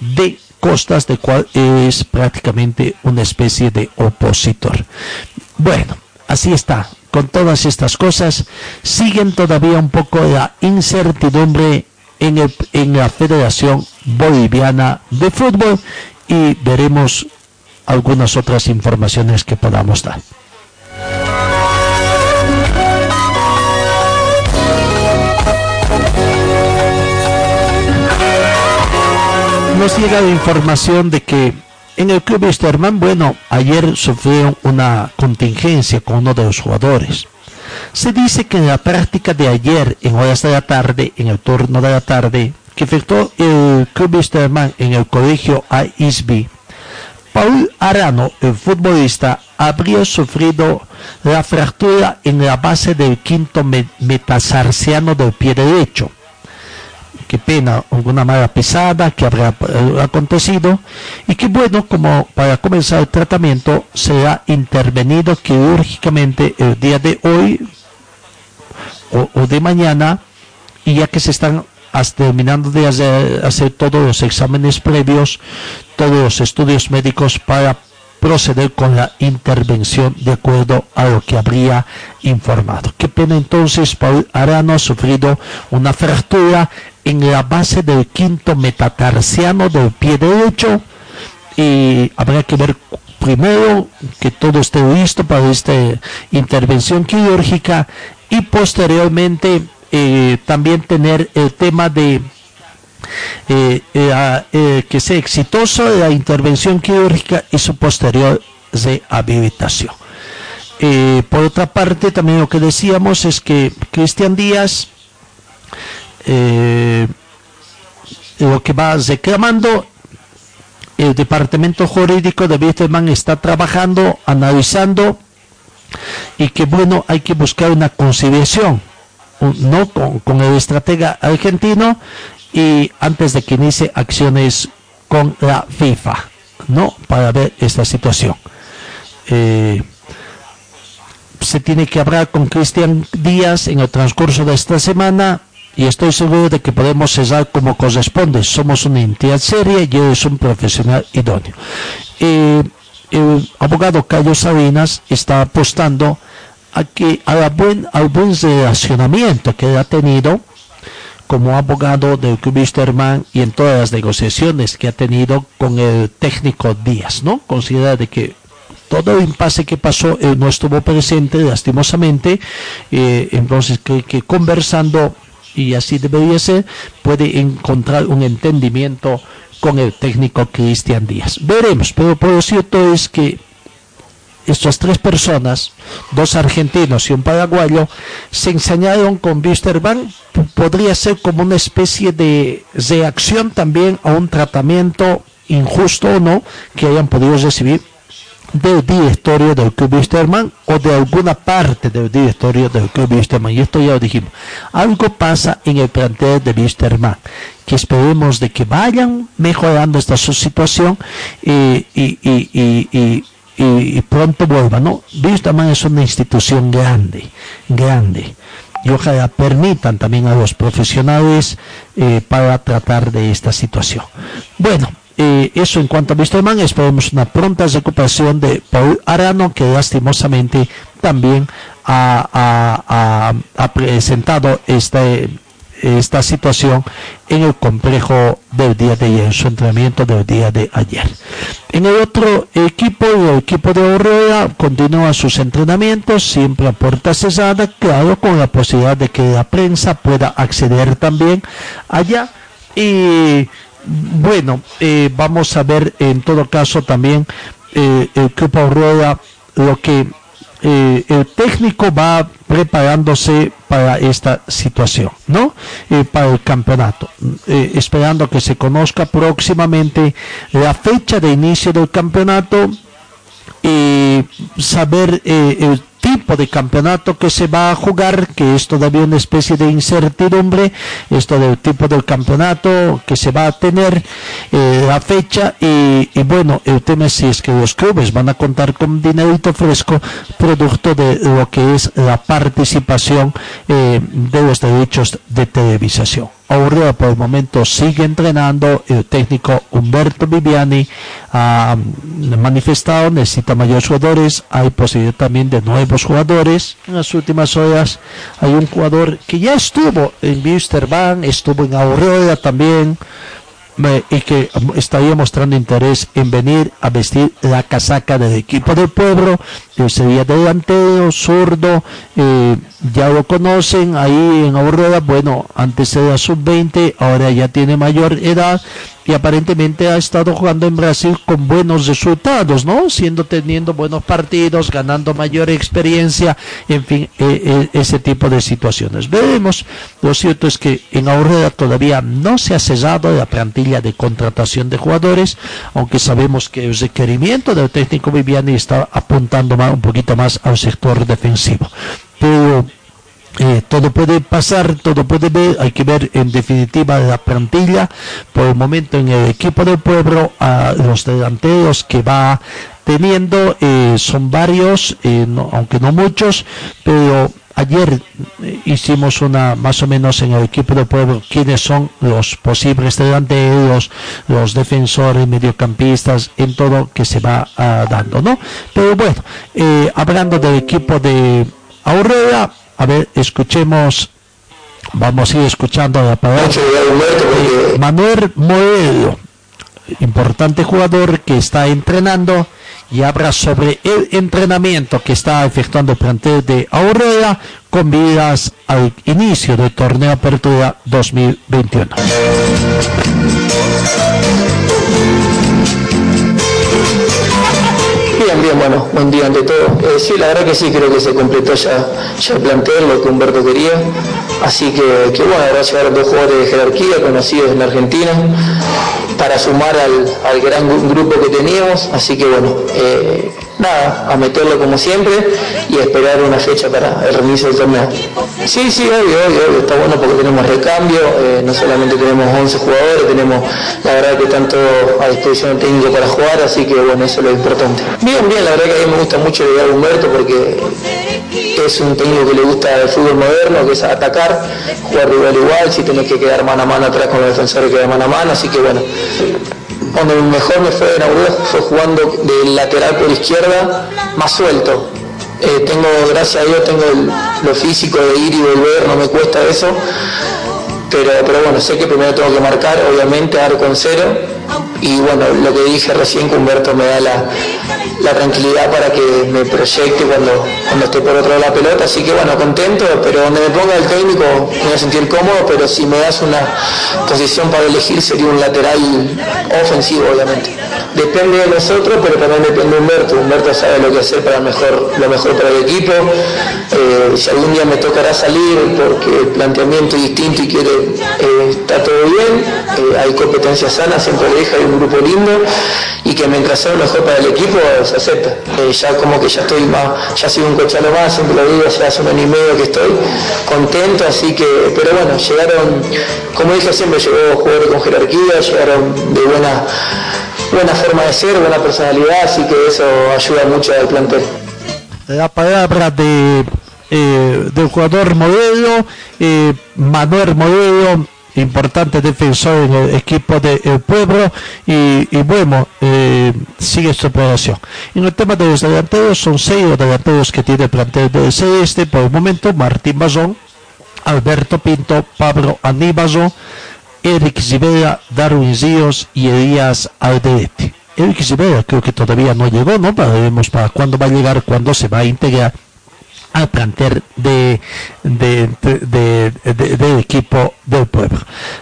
de Costas, de cual es prácticamente una especie de opositor. Bueno, así está. Con todas estas cosas, siguen todavía un poco la incertidumbre en, el, en la Federación Boliviana de Fútbol y veremos algunas otras informaciones que podamos dar. Nos llega la información de que en el club Esterman, bueno, ayer sufrieron una contingencia con uno de los jugadores. Se dice que en la práctica de ayer, en horas de la tarde, en el turno de la tarde, que efectuó el club Esterman en el colegio AISB, Paul Arano, el futbolista, habría sufrido la fractura en la base del quinto metasarciano del pie derecho. Qué pena, alguna mala pesada que habrá eh, acontecido. Y que bueno, como para comenzar el tratamiento será intervenido quirúrgicamente el día de hoy o, de mañana y ya que se están terminando de hacer todos los exámenes previos todos los estudios médicos para proceder con la intervención de acuerdo a lo que habría informado. Qué pena entonces, Paul Arano ha sufrido una fractura en la base del quinto metatarsiano del pie derecho y habrá que ver primero que todo esté listo para esta intervención quirúrgica y posteriormente eh, también tener el tema de eh, eh, eh, que sea exitoso la intervención quirúrgica y su posterior rehabilitación. por otra parte, también lo que decíamos es que Cristian Díaz lo que va reclamando el departamento jurídico de Wittmann está trabajando, analizando y que bueno, hay que buscar una conciliación no con el estratega argentino y antes de que inicie acciones con la FIFA, ¿no? Para ver esta situación. Eh, se tiene que hablar con Cristian Díaz en el transcurso de esta semana y estoy seguro de que podemos cesar como corresponde. Somos una entidad seria y él es un profesional idóneo. Eh, el abogado Cayo Sabinas está apostando a que a buen, al buen relacionamiento que ha tenido como abogado de Wisterman y en todas las negociaciones que ha tenido con el técnico Díaz, ¿no? Considera de que todo el impasse que pasó no estuvo presente lastimosamente, eh, entonces que, que conversando y así debería ser, puede encontrar un entendimiento con el técnico Cristian Díaz. Veremos, pero por lo cierto es que estas tres personas, dos argentinos y un paraguayo, se ensañaron con Wisterman, podría ser como una especie de reacción también a un tratamiento injusto o no que hayan podido recibir del directorio del Club Wisterman o de alguna parte del directorio del Club Wisterman. Y esto ya lo dijimos. Algo pasa en el plantel de Wisterman, que esperemos de que vayan mejorando esta su situación eh, y, y, y y, pronto vuelva, ¿no? Wisterman es una institución grande, grande. Y ojalá permitan también a los profesionales eh, para tratar de esta situación. Bueno, eh, eso en cuanto a Wisterman, esperemos una pronta recuperación de Paul Arano, que lastimosamente también ha, ha presentado este esta situación en el complejo del día de ayer, en su entrenamiento del día de ayer. En el otro equipo, el equipo de Orrea continúa sus entrenamientos, siempre a puerta cesada, claro, con la posibilidad de que la prensa pueda acceder también allá. Y bueno, eh, vamos a ver en todo caso también eh, el equipo Orrea lo que eh, el técnico va preparándose para esta situación, ¿no? Eh, para el campeonato, eh, esperando que se conozca próximamente la fecha de inicio del campeonato y saber tipo de campeonato que se va a jugar, que es todavía una especie de incertidumbre, esto del tipo del campeonato que se va a tener, eh, la fecha y, bueno, el tema es si es que los clubes van a contar con dinerito fresco producto de lo que es la participación eh, de los derechos de televisación. Aurora por el momento sigue entrenando. El técnico Humberto Viviani ha manifestado necesita mayores jugadores. Hay posibilidad también de nuevos jugadores. En las últimas horas hay un jugador que ya estuvo en Wisterman, estuvo en Aurora también y que estaría mostrando interés en venir a vestir la casaca del equipo del pueblo. sería delantero, zurdo, eh, ya lo conocen ahí en Aurora. Bueno, antes era sub-20, ahora ya tiene mayor edad y aparentemente ha estado jugando en Brasil con buenos resultados, ¿no? Siendo teniendo buenos partidos, ganando mayor experiencia, en fin, e, e, ese tipo de situaciones. Veremos. Lo cierto es que en Aurora todavía no se ha cesado la plantilla de contratación de jugadores, aunque sabemos que el requerimiento del técnico Viviani está apuntando más, un poquito más al sector defensivo. Pero eh, todo puede pasar, todo puede ver, hay que ver en definitiva la plantilla, por el momento en el equipo del pueblo, a los delanteros que va teniendo, eh, son varios, eh, aunque no muchos, pero ayer hicimos una más o menos en el equipo del pueblo quiénes son los posibles delanteros, los defensores, mediocampistas, en todo que se va ah, dando, ¿no? Pero bueno, hablando del equipo de Aurora, a ver, escuchemos, vamos a ir escuchando la palabra de Manuel Moello, importante jugador que está entrenando y habla sobre el entrenamiento que está efectuando el plantel de Aurora con vidas al inicio del torneo Apertura 2021. Bien, bien, bueno, buen día ante todo. Eh, sí, la verdad que sí, creo que se completó ya, ya el plantel, lo que Humberto quería. Así que, que bueno, ahora llegaron dos jugadores de jerarquía conocidos en Argentina para sumar al, gran grupo que teníamos. Así que bueno, eh, nada, a meterlo como siempre y esperar una fecha para el reinicio del torneo. Sí, sí, obvio, obvio, está bueno porque tenemos recambio, eh, no solamente tenemos 11 jugadores, tenemos la verdad que tanto a disposición técnico para jugar, así que bueno, eso es lo importante. Bien, bien, la verdad que a mí me gusta mucho llegar a Humberto porque es un técnico que le gusta el fútbol moderno, que es atacar, jugar de igual igual, si tenés que quedar mano a mano atrás con los defensores, quedar mano a mano, así que bueno, cuando mejor me fue en Aurora fue jugando de lateral por izquierda, más suelto. Eh, tengo, gracias a Dios, tengo lo físico de ir y volver, no me cuesta eso. Pero, pero bueno, sé que primero tengo que marcar, obviamente, dar con cero. Y bueno, lo que dije recién, que Humberto me da la, la tranquilidad para que me proyecte cuando, cuando esté por otro lado de la pelota. Así que bueno, contento, pero donde me ponga el técnico me voy a sentir cómodo, pero si me das una posición para elegir sería un lateral ofensivo, obviamente. Depende de nosotros, pero también depende de Humberto. Humberto sabe lo que hacer para mejor, lo mejor para el equipo. Eh, si algún día me tocará salir porque el planteamiento es distinto y quiere, eh, está todo bien, eh, hay competencia sana, siempre le hay un grupo lindo y que mientras sea mejor para el equipo se acepta. Eh, ya como que ya estoy más, ya sido un cochalo más, siempre lo digo, ya hace un año y medio que estoy contento, así que, pero bueno, llegaron, como dije siempre, llegó jugadores con jerarquía, llegaron de buena, buena forma de ser, buena personalidad, así que eso ayuda mucho al plantel. La palabra de eh, del jugador modelo, eh, Manuel Modelo, importante defensor en el equipo del de, pueblo y, bueno, eh, sigue su operación. En el tema de los delanteros, son seis los delanteros que tiene el plantel del Celeste. Por el momento, Martín Bazón, Alberto Pinto, Pablo Aníbazo, Eric Zibera, Darwin Zíos y Elías Alderete. Eric Zibera creo que todavía no llegó, ¿no? Veremos para cuándo va a llegar, cuándo se va a integrar al plantel de, del equipo del pueblo.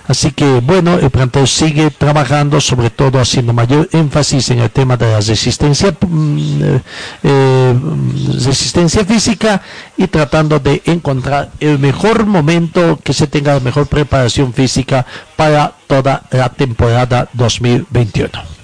Así que bueno, el plantel sigue trabajando, sobre todo haciendo mayor énfasis en el tema de la resistencia, mm, eh, eh, resistencia física y tratando de encontrar el mejor momento que se tenga la mejor preparación física para toda la temporada 2021.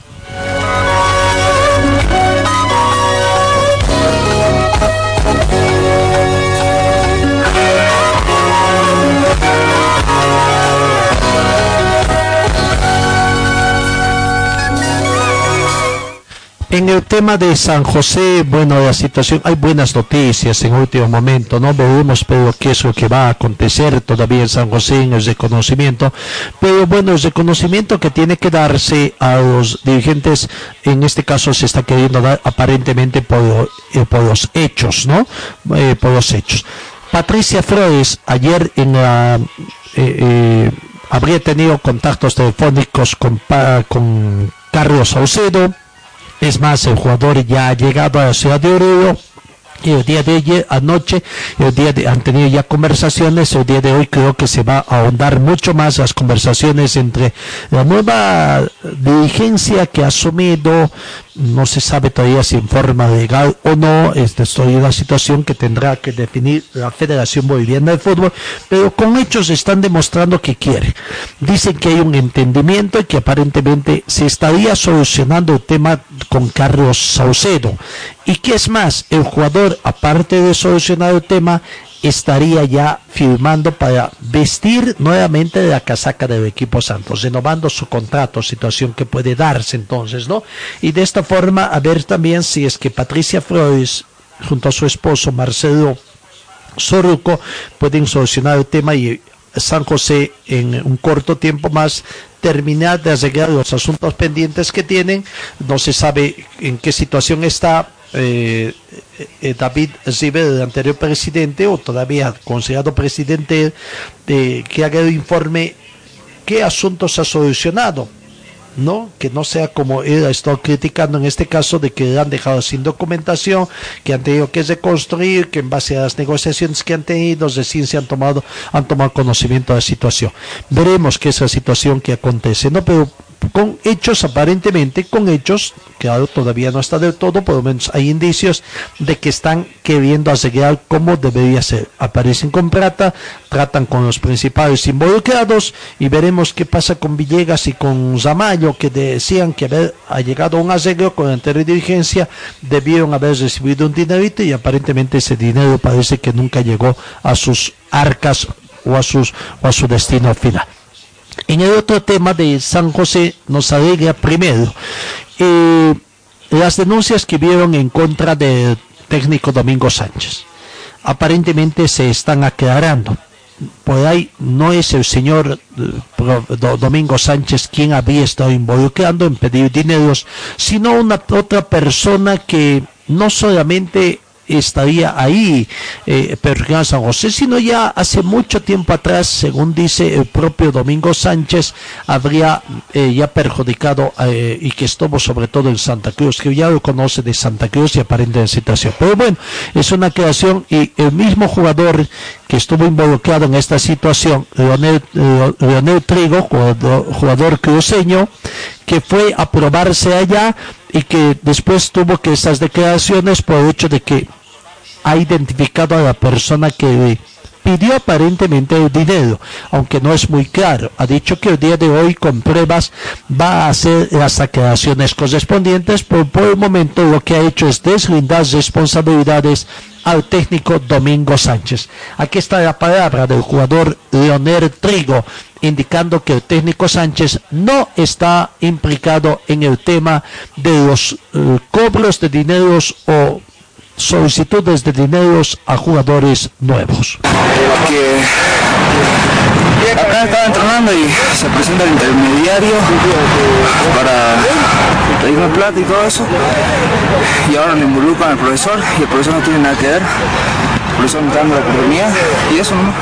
El tema de San José, bueno, la situación, hay buenas noticias en último momento, no veremos pero qué es lo que va a acontecer todavía en San José en el reconocimiento, pero bueno, el reconocimiento que tiene que darse a los dirigentes, en este caso se está queriendo dar aparentemente por, eh, los hechos, ¿no? Eh, por los hechos. Patricia Flores ayer en la... Eh, habría tenido contactos telefónicos con, con Carlos Saucedo. Es más, el jugador ya ha llegado a la ciudad de Oruro. El día de ayer, anoche, el día de, han tenido ya conversaciones. El día de hoy creo que se va a ahondar mucho más las conversaciones entre la nueva dirigencia que ha asumido, no se sabe todavía si en forma legal o no, esta es una situación que tendrá que definir la Federación Boliviana de Fútbol, pero con hechos están demostrando que quiere. Dicen que hay un entendimiento y que aparentemente se estaría solucionando el tema con Carlos Saucedo. Y que es más, el jugador, aparte de solucionar el tema, estaría ya firmando para vestir nuevamente de la casaca del equipo Santos, renovando su contrato, situación que puede darse entonces, ¿no? Y de esta forma, a ver también si es que Patricia Flores, junto a su esposo Marcelo Soruco, pueden solucionar el tema y San José en un corto tiempo más terminar de arreglar los asuntos pendientes que tienen. No se sabe en qué situación está eh, eh, David River, anterior presidente, o todavía considerado presidente, de que haga el informe qué asuntos ha solucionado. ¿no? Que no sea como él ha estado criticando en este caso de que han dejado sin documentación, que han tenido que reconstruir, que en base a las negociaciones que han tenido, recién se han tomado, han tomado conocimiento de la situación. Veremos qué es la situación que acontece, ¿no? Pero con hechos, aparentemente, con hechos, claro, todavía no está del todo, por lo menos hay indicios de que están queriendo asegurar cómo debería ser. Aparecen con plata, tratan con los principales involucrados y veremos qué pasa con Villegas y con Zamayo, que decían que haber ha llegado a un arreglo con la anterior dirigencia, debieron haber recibido un dinerito y aparentemente ese dinero parece que nunca llegó a sus arcas o a, sus, o a su destino final. En el otro tema de San José nos alegra primero eh, las denuncias que vieron en contra del técnico Domingo Sánchez. Aparentemente se están aclarando. Por ahí no es el señor eh, Domingo Sánchez quien había estado involucrando en pedir dineros, sino una otra persona que no solamente estaría ahí eh, a San José, sino ya hace mucho tiempo atrás, según dice el propio Domingo Sánchez, habría eh, ya perjudicado eh, y que estuvo sobre todo en Santa Cruz, que ya lo conoce de Santa Cruz y aparente en situación. Pero bueno, es una creación y el mismo jugador que estuvo involucrado en esta situación, Leonel, Trigo, jugador, jugador cruceño, que fue a probarse allá y que después tuvo que esas declaraciones por el hecho de que ha identificado a la persona que pidió aparentemente dinero, aunque no es muy claro. Ha dicho que el día de hoy con pruebas va a hacer las aclaraciones correspondientes, pero por el momento lo que ha hecho es deslindar responsabilidades al técnico Domingo Sánchez. Aquí está la palabra del jugador Leonel Trigo, indicando que el técnico Sánchez no está implicado en el tema de los eh, cobros de dineros o solicitudes de dineros a jugadores nuevos. acá estaba entrenando y se presenta el intermediario para pedirme plata y todo eso. Y ahora me involucran al profesor y el profesor no tiene nada que ver. El profesor me está dando la oportunidad y eso no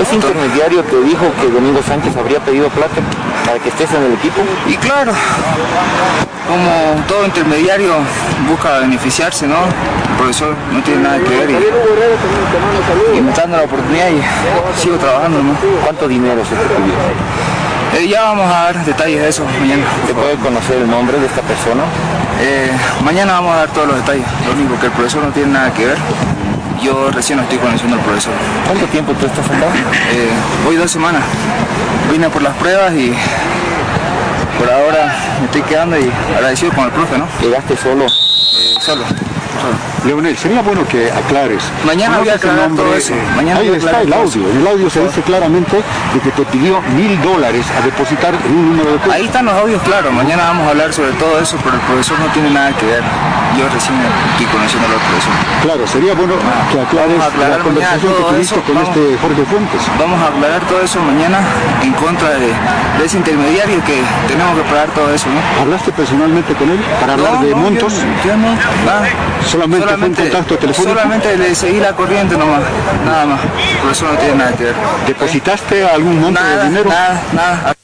¿Ese intermediario te dijo que Domingo Sánchez habría pedido plata para que estés en el equipo? y claro como todo intermediario busca beneficiarse no el profesor no tiene nada que ver y, y me está dando la oportunidad y sigo trabajando ¿no? ¿Cuánto dinero se te pidió? Eh, ya vamos a dar detalles de eso mañana. ¿Se puede conocer el nombre de esta persona? Eh, mañana vamos a dar todos los detalles. Lo único que el profesor no tiene nada que ver. Yo recién estoy conociendo al profesor. ¿Cuánto tiempo tú estás acá? Eh, voy dos semanas. Vine por las pruebas y por ahora me estoy quedando y agradecido con el profe, ¿no? ¿Llegaste solo? Eh, solo. Leonel, sería bueno que aclares. Mañana voy a ¿Conoces el aclarar nombre? todo eso. Eh, Mañana ahí está el audio. En el audio se dice claramente de que te pidió mil dólares a depositar en un número de cuenta. Ahí están los audios claros, mañana vamos a hablar sobre todo eso, pero el profesor no tiene nada que ver. Yo recién estoy conociendo al profesor. Claro, sería bueno que aclares la conversación que tuviste eso, con vamos. este Jorge Fuentes. Vamos a aclarar todo eso mañana en contra de, de ese intermediario que tenemos que pagar todo eso, ¿no? ¿Hablaste personalmente con él para hablar de no, montos? Yo, yo no, nada. Solamente fue un contacto telefónico. Solamente le seguí la corriente nomás, nada más. Por eso no tiene nada que ver. ¿Depositaste algún monto Nada, de dinero? nada, nada.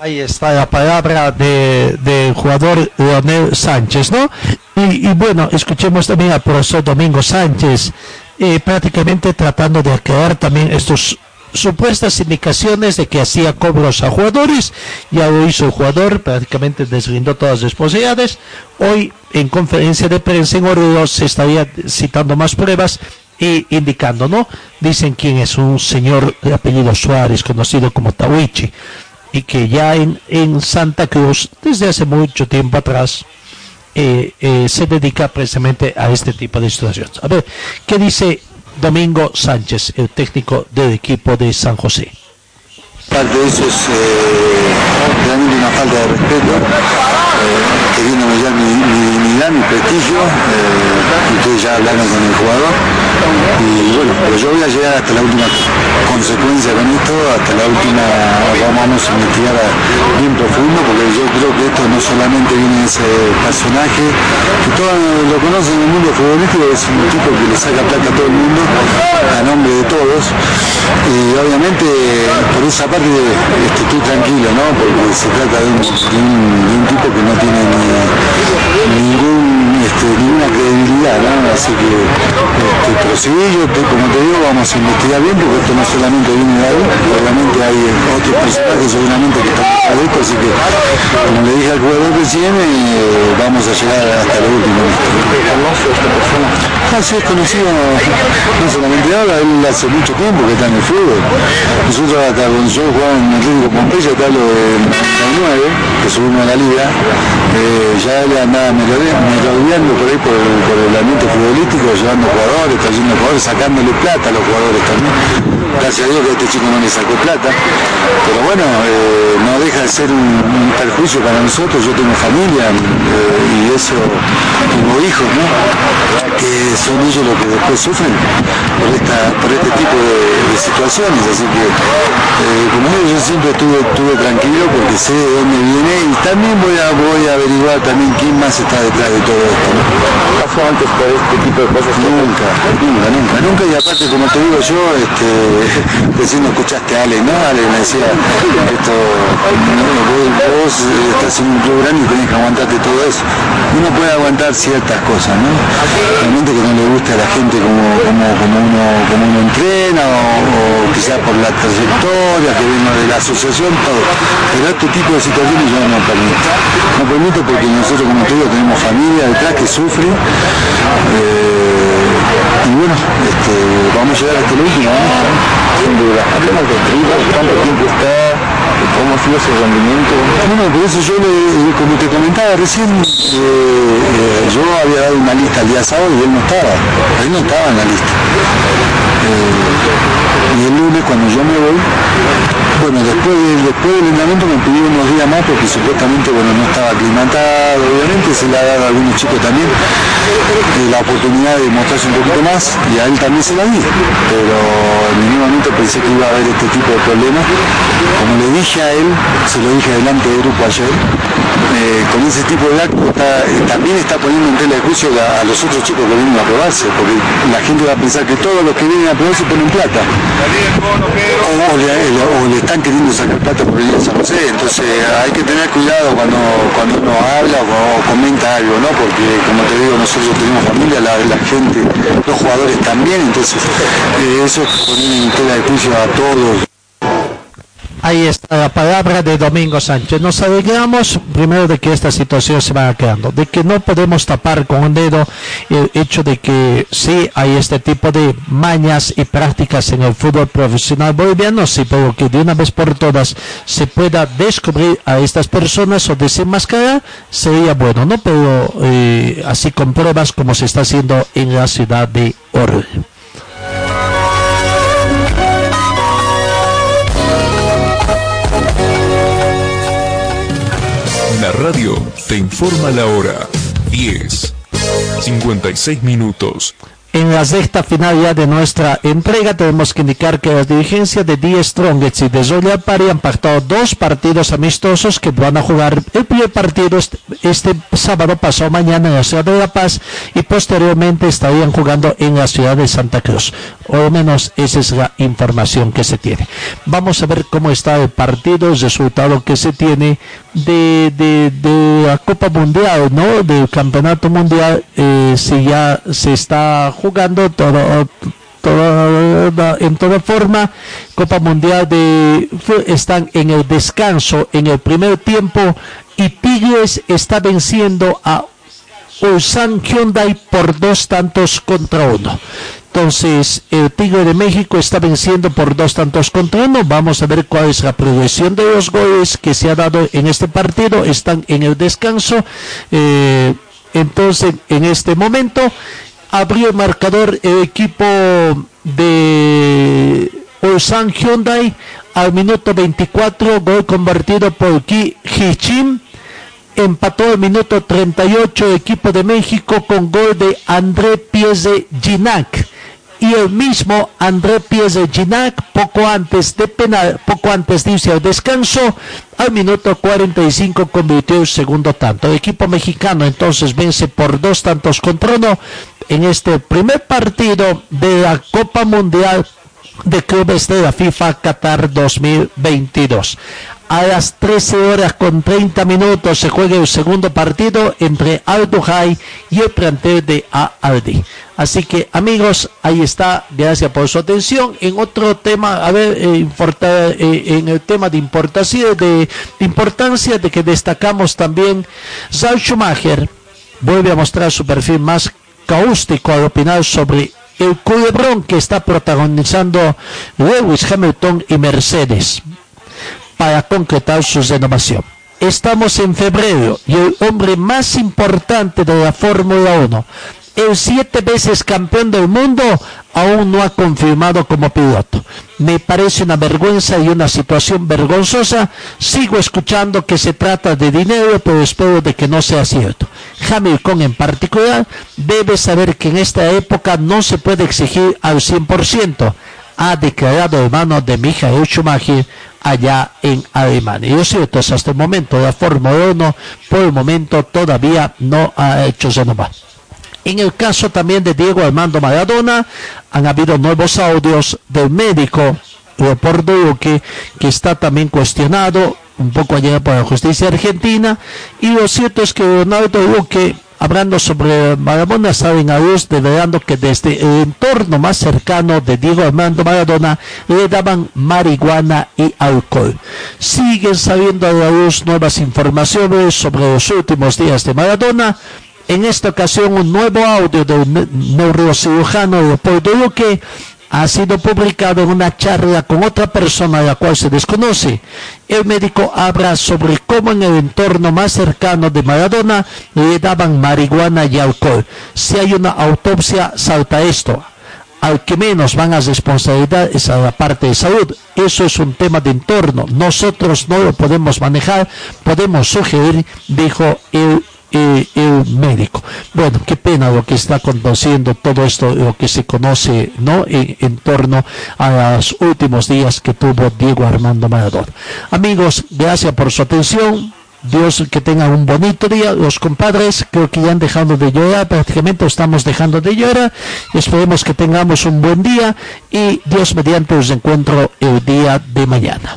Ahí está la palabra de- del jugador Leonel Sánchez, ¿no? Y, y bueno, escuchemos también al profesor Domingo Sánchez, eh, prácticamente tratando de aclarar también estos supuestas indicaciones de que hacía cobros a jugadores, ya lo hizo jugador, prácticamente deslindó todas las responsabilidades. Hoy en conferencia de prensa en Oruro se estaría citando más pruebas y indicando, ¿no? Dicen quién es un señor de apellido Suárez, conocido como Tawichi y que ya en, en Santa Cruz, desde hace mucho tiempo atrás, eh, eh, se dedica precisamente a este tipo de situaciones. A ver, ¿qué dice Domingo Sánchez, el técnico del equipo de San José? Parte de eso es eh, realmente una falta de respeto, eh, queriéndome ya mi, mi dignidad, mi prestigio, eh, ustedes ya hablaron con el jugador y bueno, pero yo voy a llegar hasta la última consecuencia con esto, hasta la última, vamos a investigar bien profundo, porque yo creo que esto no solamente viene de ese personaje, que todos lo conocen en el mundo futbolístico, es un tipo que le saca plata a todo el mundo, a nombre de todos, y obviamente por esa parte este, estoy tranquilo, ¿no? Porque se trata de un, de un- de un tipo que no tiene ni- ningún, este, ninguna credibilidad, ¿no? Así que, este, pero sí, yo como te digo, vamos a investigar bien, porque esto no solamente viene de ahí, obviamente hay otros personajes seguramente que están detrás de esto, así que, como le dije al jugador recién, eh, vamos a llegar hasta lo último. Ah, sí, es conocido no solamente ahora, él hace mucho tiempo que está en el fútbol. Nosotros hasta cuando yo jugaba en Atlético Pompeya, te hablo del 99, que subimos a la liga, eh, ya él andaba melode- por ahí por el, ambiente futbolístico, llevando jugadores, trayendo jugadores, sacándole plata a los jugadores también. Gracias a Dios que este chico no le sacó plata. Pero bueno, eh, no deja de ser un, perjuicio para nosotros. Yo tengo familia eh, y eso, tengo hijos, ¿no? Que son ellos los que después sufren por, esta, por este tipo de, de situaciones. Así que, eh, como digo, yo siempre estuve, estuve tranquilo porque sé de dónde viene y también voy a, voy a averiguar también quién más está detrás de todo esto. ¿Pasó antes por este tipo de cosas? Nunca, nunca, nunca, nunca. Y aparte, como te digo yo, este, <laughs> recién no escuchaste a Ale, ¿no? Ale me decía, esto, no, vos, eh, estás en un club grande y tenés que aguantarte todo eso. Uno puede aguantar ciertas cosas, ¿no? Realmente que no le guste a la gente como, como, como, uno, como uno entrena o, quizás por la trayectoria que viene de la asociación, todo. Pero este tipo de situaciones yo no permito. No permito porque nosotros, como te digo, tenemos familia que sufre. eh, y bueno, este, vamos a llegar hasta el último. ¿no? Sin duda. Hablemos de cuánto tiempo está, cómo ha sido su rendimiento. Bueno, por eso yo, le, como te comentaba recién, eh, eh, yo había dado una lista el día sábado y él no estaba. Él no estaba en la lista. Y el lunes cuando yo me voy, bueno, después, de- después del entrenamiento me pidió unos días más porque supuestamente, bueno, no estaba aclimatado, obviamente se le ha dado a algunos chicos también eh, la oportunidad de mostrarse un poquito más y a él también se la di, pero en ningún momento pensé que iba a haber este tipo de problemas. Como le dije a él, se lo dije delante del grupo ayer, eh, con ese tipo de actos eh, también está poniendo en tela de juicio a, a los otros chicos que vienen a probarse, porque la gente va a pensar que todos los que vienen a probarse ponen plata. O, o le, o le están queriendo sacar plata por el día de San José, entonces hay que tener cuidado cuando, cuando uno habla o, comenta algo, ¿no? Porque como te digo, nosotros tenemos familia, la, la gente, los jugadores también, entonces eh, eso es poner en tela de juicio a todos. Ahí está la palabra de Domingo Sánchez. Nos alegramos primero de que esta situación se vaya quedando, de que no podemos tapar con un dedo el hecho de que sí hay este tipo de mañas y prácticas en el fútbol profesional boliviano, sí, pero que de una vez por todas se pueda descubrir a estas personas o desenmascarar, sería bueno, ¿no? Pero eh, así con pruebas como se está haciendo en la ciudad de Orly. Radio te informa la hora 10, 56 minutos. En la sexta final ya de nuestra entrega tenemos que indicar que las dirigencias de Die Strongets y de Zoya Pari han pactado dos partidos amistosos que van a jugar el primer partido este, este, sábado pasado mañana en la ciudad de La Paz y posteriormente estarían jugando en la ciudad de Santa Cruz. O al menos esa es la información que se tiene. Vamos a ver cómo está el partido, el resultado que se tiene de, de, de la Copa Mundial, ¿no? Del Campeonato Mundial, eh, si ya se está jugando todo, en toda forma. Copa Mundial de están en el descanso en el primer tiempo y Tigres está venciendo a Ulsan Hyundai por dos tantos contra uno. Entonces, el Tigre de México está venciendo por dos tantos contra uno. Vamos a ver cuál es la progresión de los goles que se ha dado en este partido. Están en el descanso. Eh, entonces, en este momento, abrió el marcador el equipo de Ulsan Hyundai al minuto 24, gol convertido por Ki Hichim. Empató el minuto 38 el equipo de México con gol de André Pieze Ginac. Y el mismo André Pieze Ginac, poco antes de penal, poco antes de irse al descanso, al minuto 45 convirtió el segundo tanto. El equipo mexicano entonces vence por dos tantos contra uno en este primer partido de la Copa Mundial de Clubes de la FIFA Qatar 2022. A las 13 horas con 30 minutos se juega el segundo partido entre Aldo High y el plantel de Aldi. Así que amigos, ahí está. Gracias por su atención. En otro tema, a ver, eh, eh, en el tema de importación, de, importancia de que destacamos también, Zal Schumacher vuelve a mostrar su perfil más caústico al opinar sobre el culebrón que está protagonizando Lewis Hamilton y Mercedes para concretar su renovación. Estamos en febrero y el hombre más importante de la Fórmula 1, el siete veces campeón del mundo, aún no ha confirmado como piloto. Me parece una vergüenza y una situación vergonzosa. Sigo escuchando que se trata de dinero, pero espero de que no sea cierto. Hamilton en particular debe saber que en esta época no se puede exigir al 100%, ha declarado hermano de Michael Schumacher allá en Alemania. Y lo cierto es hasta el momento la Fórmula 1 por el momento todavía no ha hecho renovar. En el caso también de Diego Armando Maradona, han habido nuevos audios del médico Leopoldo Duque, que está también cuestionado un poco allá por la justicia argentina. Y lo cierto es que Leonardo Duque, hablando sobre Maradona, saben a luz, develando que desde el entorno más cercano de Diego Armando Maradona le daban marihuana y alcohol. Siguen saliendo a la nuevas informaciones sobre los últimos días de Maradona. En esta ocasión, un nuevo audio del neurocirujano Leopoldo Duque ha sido publicado en una charla con otra persona a la cual se desconoce. El médico habla sobre cómo en el entorno más cercano de Maradona le daban marihuana y alcohol. Si hay una autopsia, salta esto. Al que menos van a responsabilidad es a la parte de salud. Eso es un tema de entorno. Nosotros no lo podemos manejar, podemos sugerir, dijo el eh, el médico. Bueno, qué pena lo que está conociendo todo esto, lo que se conoce, ¿no? En, en, torno a los últimos días que tuvo Diego Armando Maradona. Amigos, gracias por su atención. Dios que tengan un bonito día. Los compadres creo que ya han dejado de llorar, prácticamente estamos dejando de llorar. Esperemos que tengamos un buen día y Dios mediante os encuentro el día de mañana.